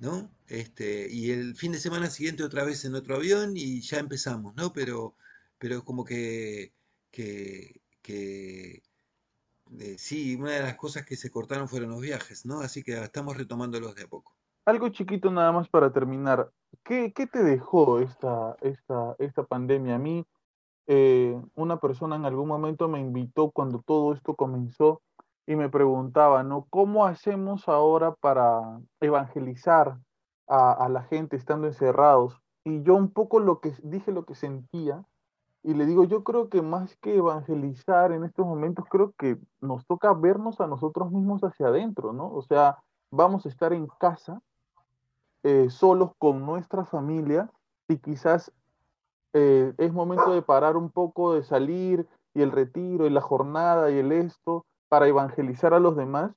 ¿No? Este, y el fin de semana siguiente otra vez en otro avión y ya empezamos, ¿no? Pero pero como que, que, que eh, sí, una de las cosas que se cortaron fueron los viajes, ¿no? Así que estamos retomándolos de a poco. Algo chiquito nada más para terminar. ¿Qué, te dejó esta, esta, esta pandemia? A mí, eh, una persona en algún momento me invitó cuando todo esto comenzó y me preguntaba, ¿no? ¿Cómo hacemos ahora para evangelizar a, a la gente estando encerrados? Y yo un poco lo que dije lo que sentía y le digo, yo creo que más que evangelizar en estos momentos, creo que nos toca vernos a nosotros mismos hacia adentro, ¿no? O sea, vamos a estar en casa, eh, solos con nuestra familia, y quizás eh, es momento de parar un poco, de salir, y el retiro, y la jornada, y el esto, para evangelizar a los demás,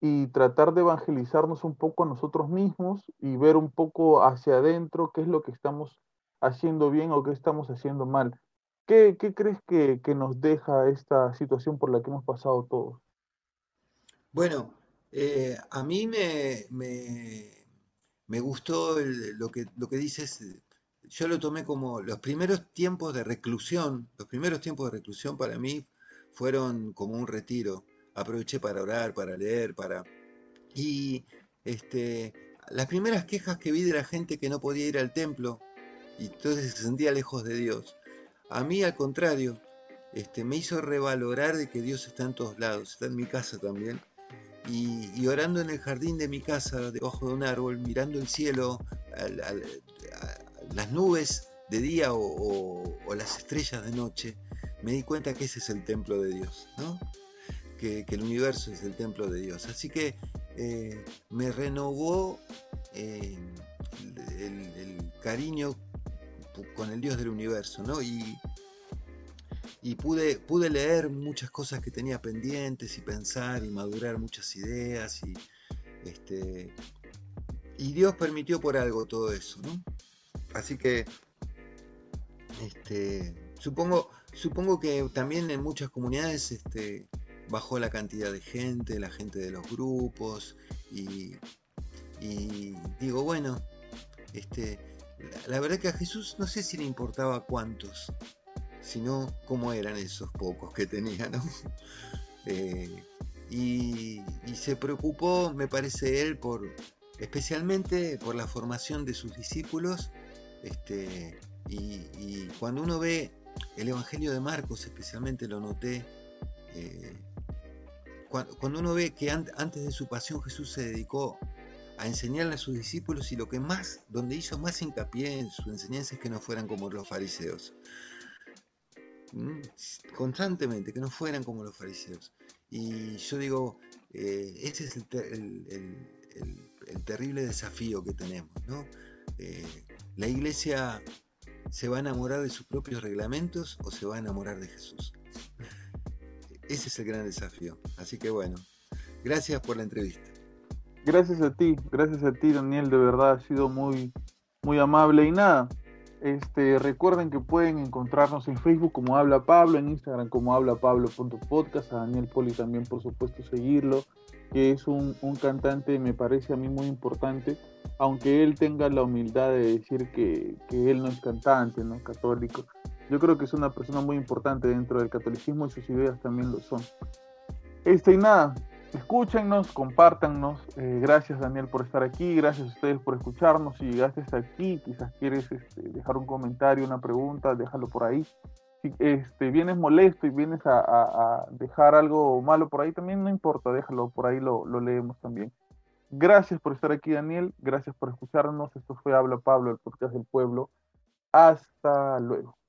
y tratar de evangelizarnos un poco a nosotros mismos, y ver un poco hacia adentro qué es lo que estamos haciendo bien o qué estamos haciendo mal. ¿Qué, crees que, nos deja esta situación por la que hemos pasado todos? Bueno, eh, a mí me, gustó lo, que, lo que dices. Yo lo tomé como los primeros tiempos de reclusión. Los primeros tiempos de reclusión para mí fueron como un retiro. Aproveché para orar, para leer, para... Y este, las primeras quejas que vi de la gente que no podía ir al templo y entonces se sentía lejos de Dios a mí, al contrario, este, me hizo revalorar de que Dios está en todos lados, está en mi casa también. Y, orando en el jardín de mi casa, debajo de un árbol, mirando el cielo, las nubes de día o, las estrellas de noche, me di cuenta que ese es el templo de Dios, ¿no? que, el universo es el templo de Dios. Así que eh, me renovó eh, el cariño con el Dios del universo, ¿no? Y, y pude, pude leer muchas cosas que tenía pendientes y pensar y madurar muchas ideas y, este, y Dios permitió por algo todo eso, ¿no? Así que este, supongo, supongo que también en muchas comunidades este, bajó la cantidad de gente, la gente de los grupos y, y digo, bueno, este, la verdad que a Jesús no sé si le importaba cuántos, sino cómo eran esos pocos que tenía. Eh, y, se preocupó, me parece él, por especialmente por la formación de sus discípulos. Este, y, cuando uno ve el Evangelio de Marcos, especialmente lo noté, eh, cuando, uno ve que antes de su pasión Jesús se dedicó a enseñarle a sus discípulos y lo que más, donde hizo más hincapié en su enseñanza es que no fueran como los fariseos. ¿Mm? Constantemente, que no fueran como los fariseos. Y yo digo, eh, ese es el, terrible desafío que tenemos. ¿no? Eh, la iglesia se va a enamorar de sus propios reglamentos o se va a enamorar de Jesús. Ese es el gran desafío. Así que bueno, gracias por la entrevista. Gracias a ti, gracias a ti Daniel, de verdad ha sido muy, muy amable y nada. Este, recuerden que pueden encontrarnos en Facebook como Habla Pablo, en Instagram como Habla Pablo.podcast, a Daniel Poli también por supuesto seguirlo, que es un, cantante, me parece a mí muy importante, aunque él tenga la humildad de decir que, que él no es cantante, no católico. Yo creo que es una persona muy importante dentro del catolicismo y sus ideas también lo son. Este, y nada, escúchennos, compártannos. Eh, gracias Daniel por estar aquí, gracias a ustedes por escucharnos. Si llegaste hasta aquí, quizás quieres este, dejar un comentario, una pregunta, déjalo por ahí. Si este, vienes molesto y vienes a, dejar algo malo por ahí, también no importa, déjalo por ahí, lo, lo leemos también. Gracias por estar aquí Daniel, gracias por escucharnos. Esto fue Habla Pablo, el podcast del pueblo. Hasta luego.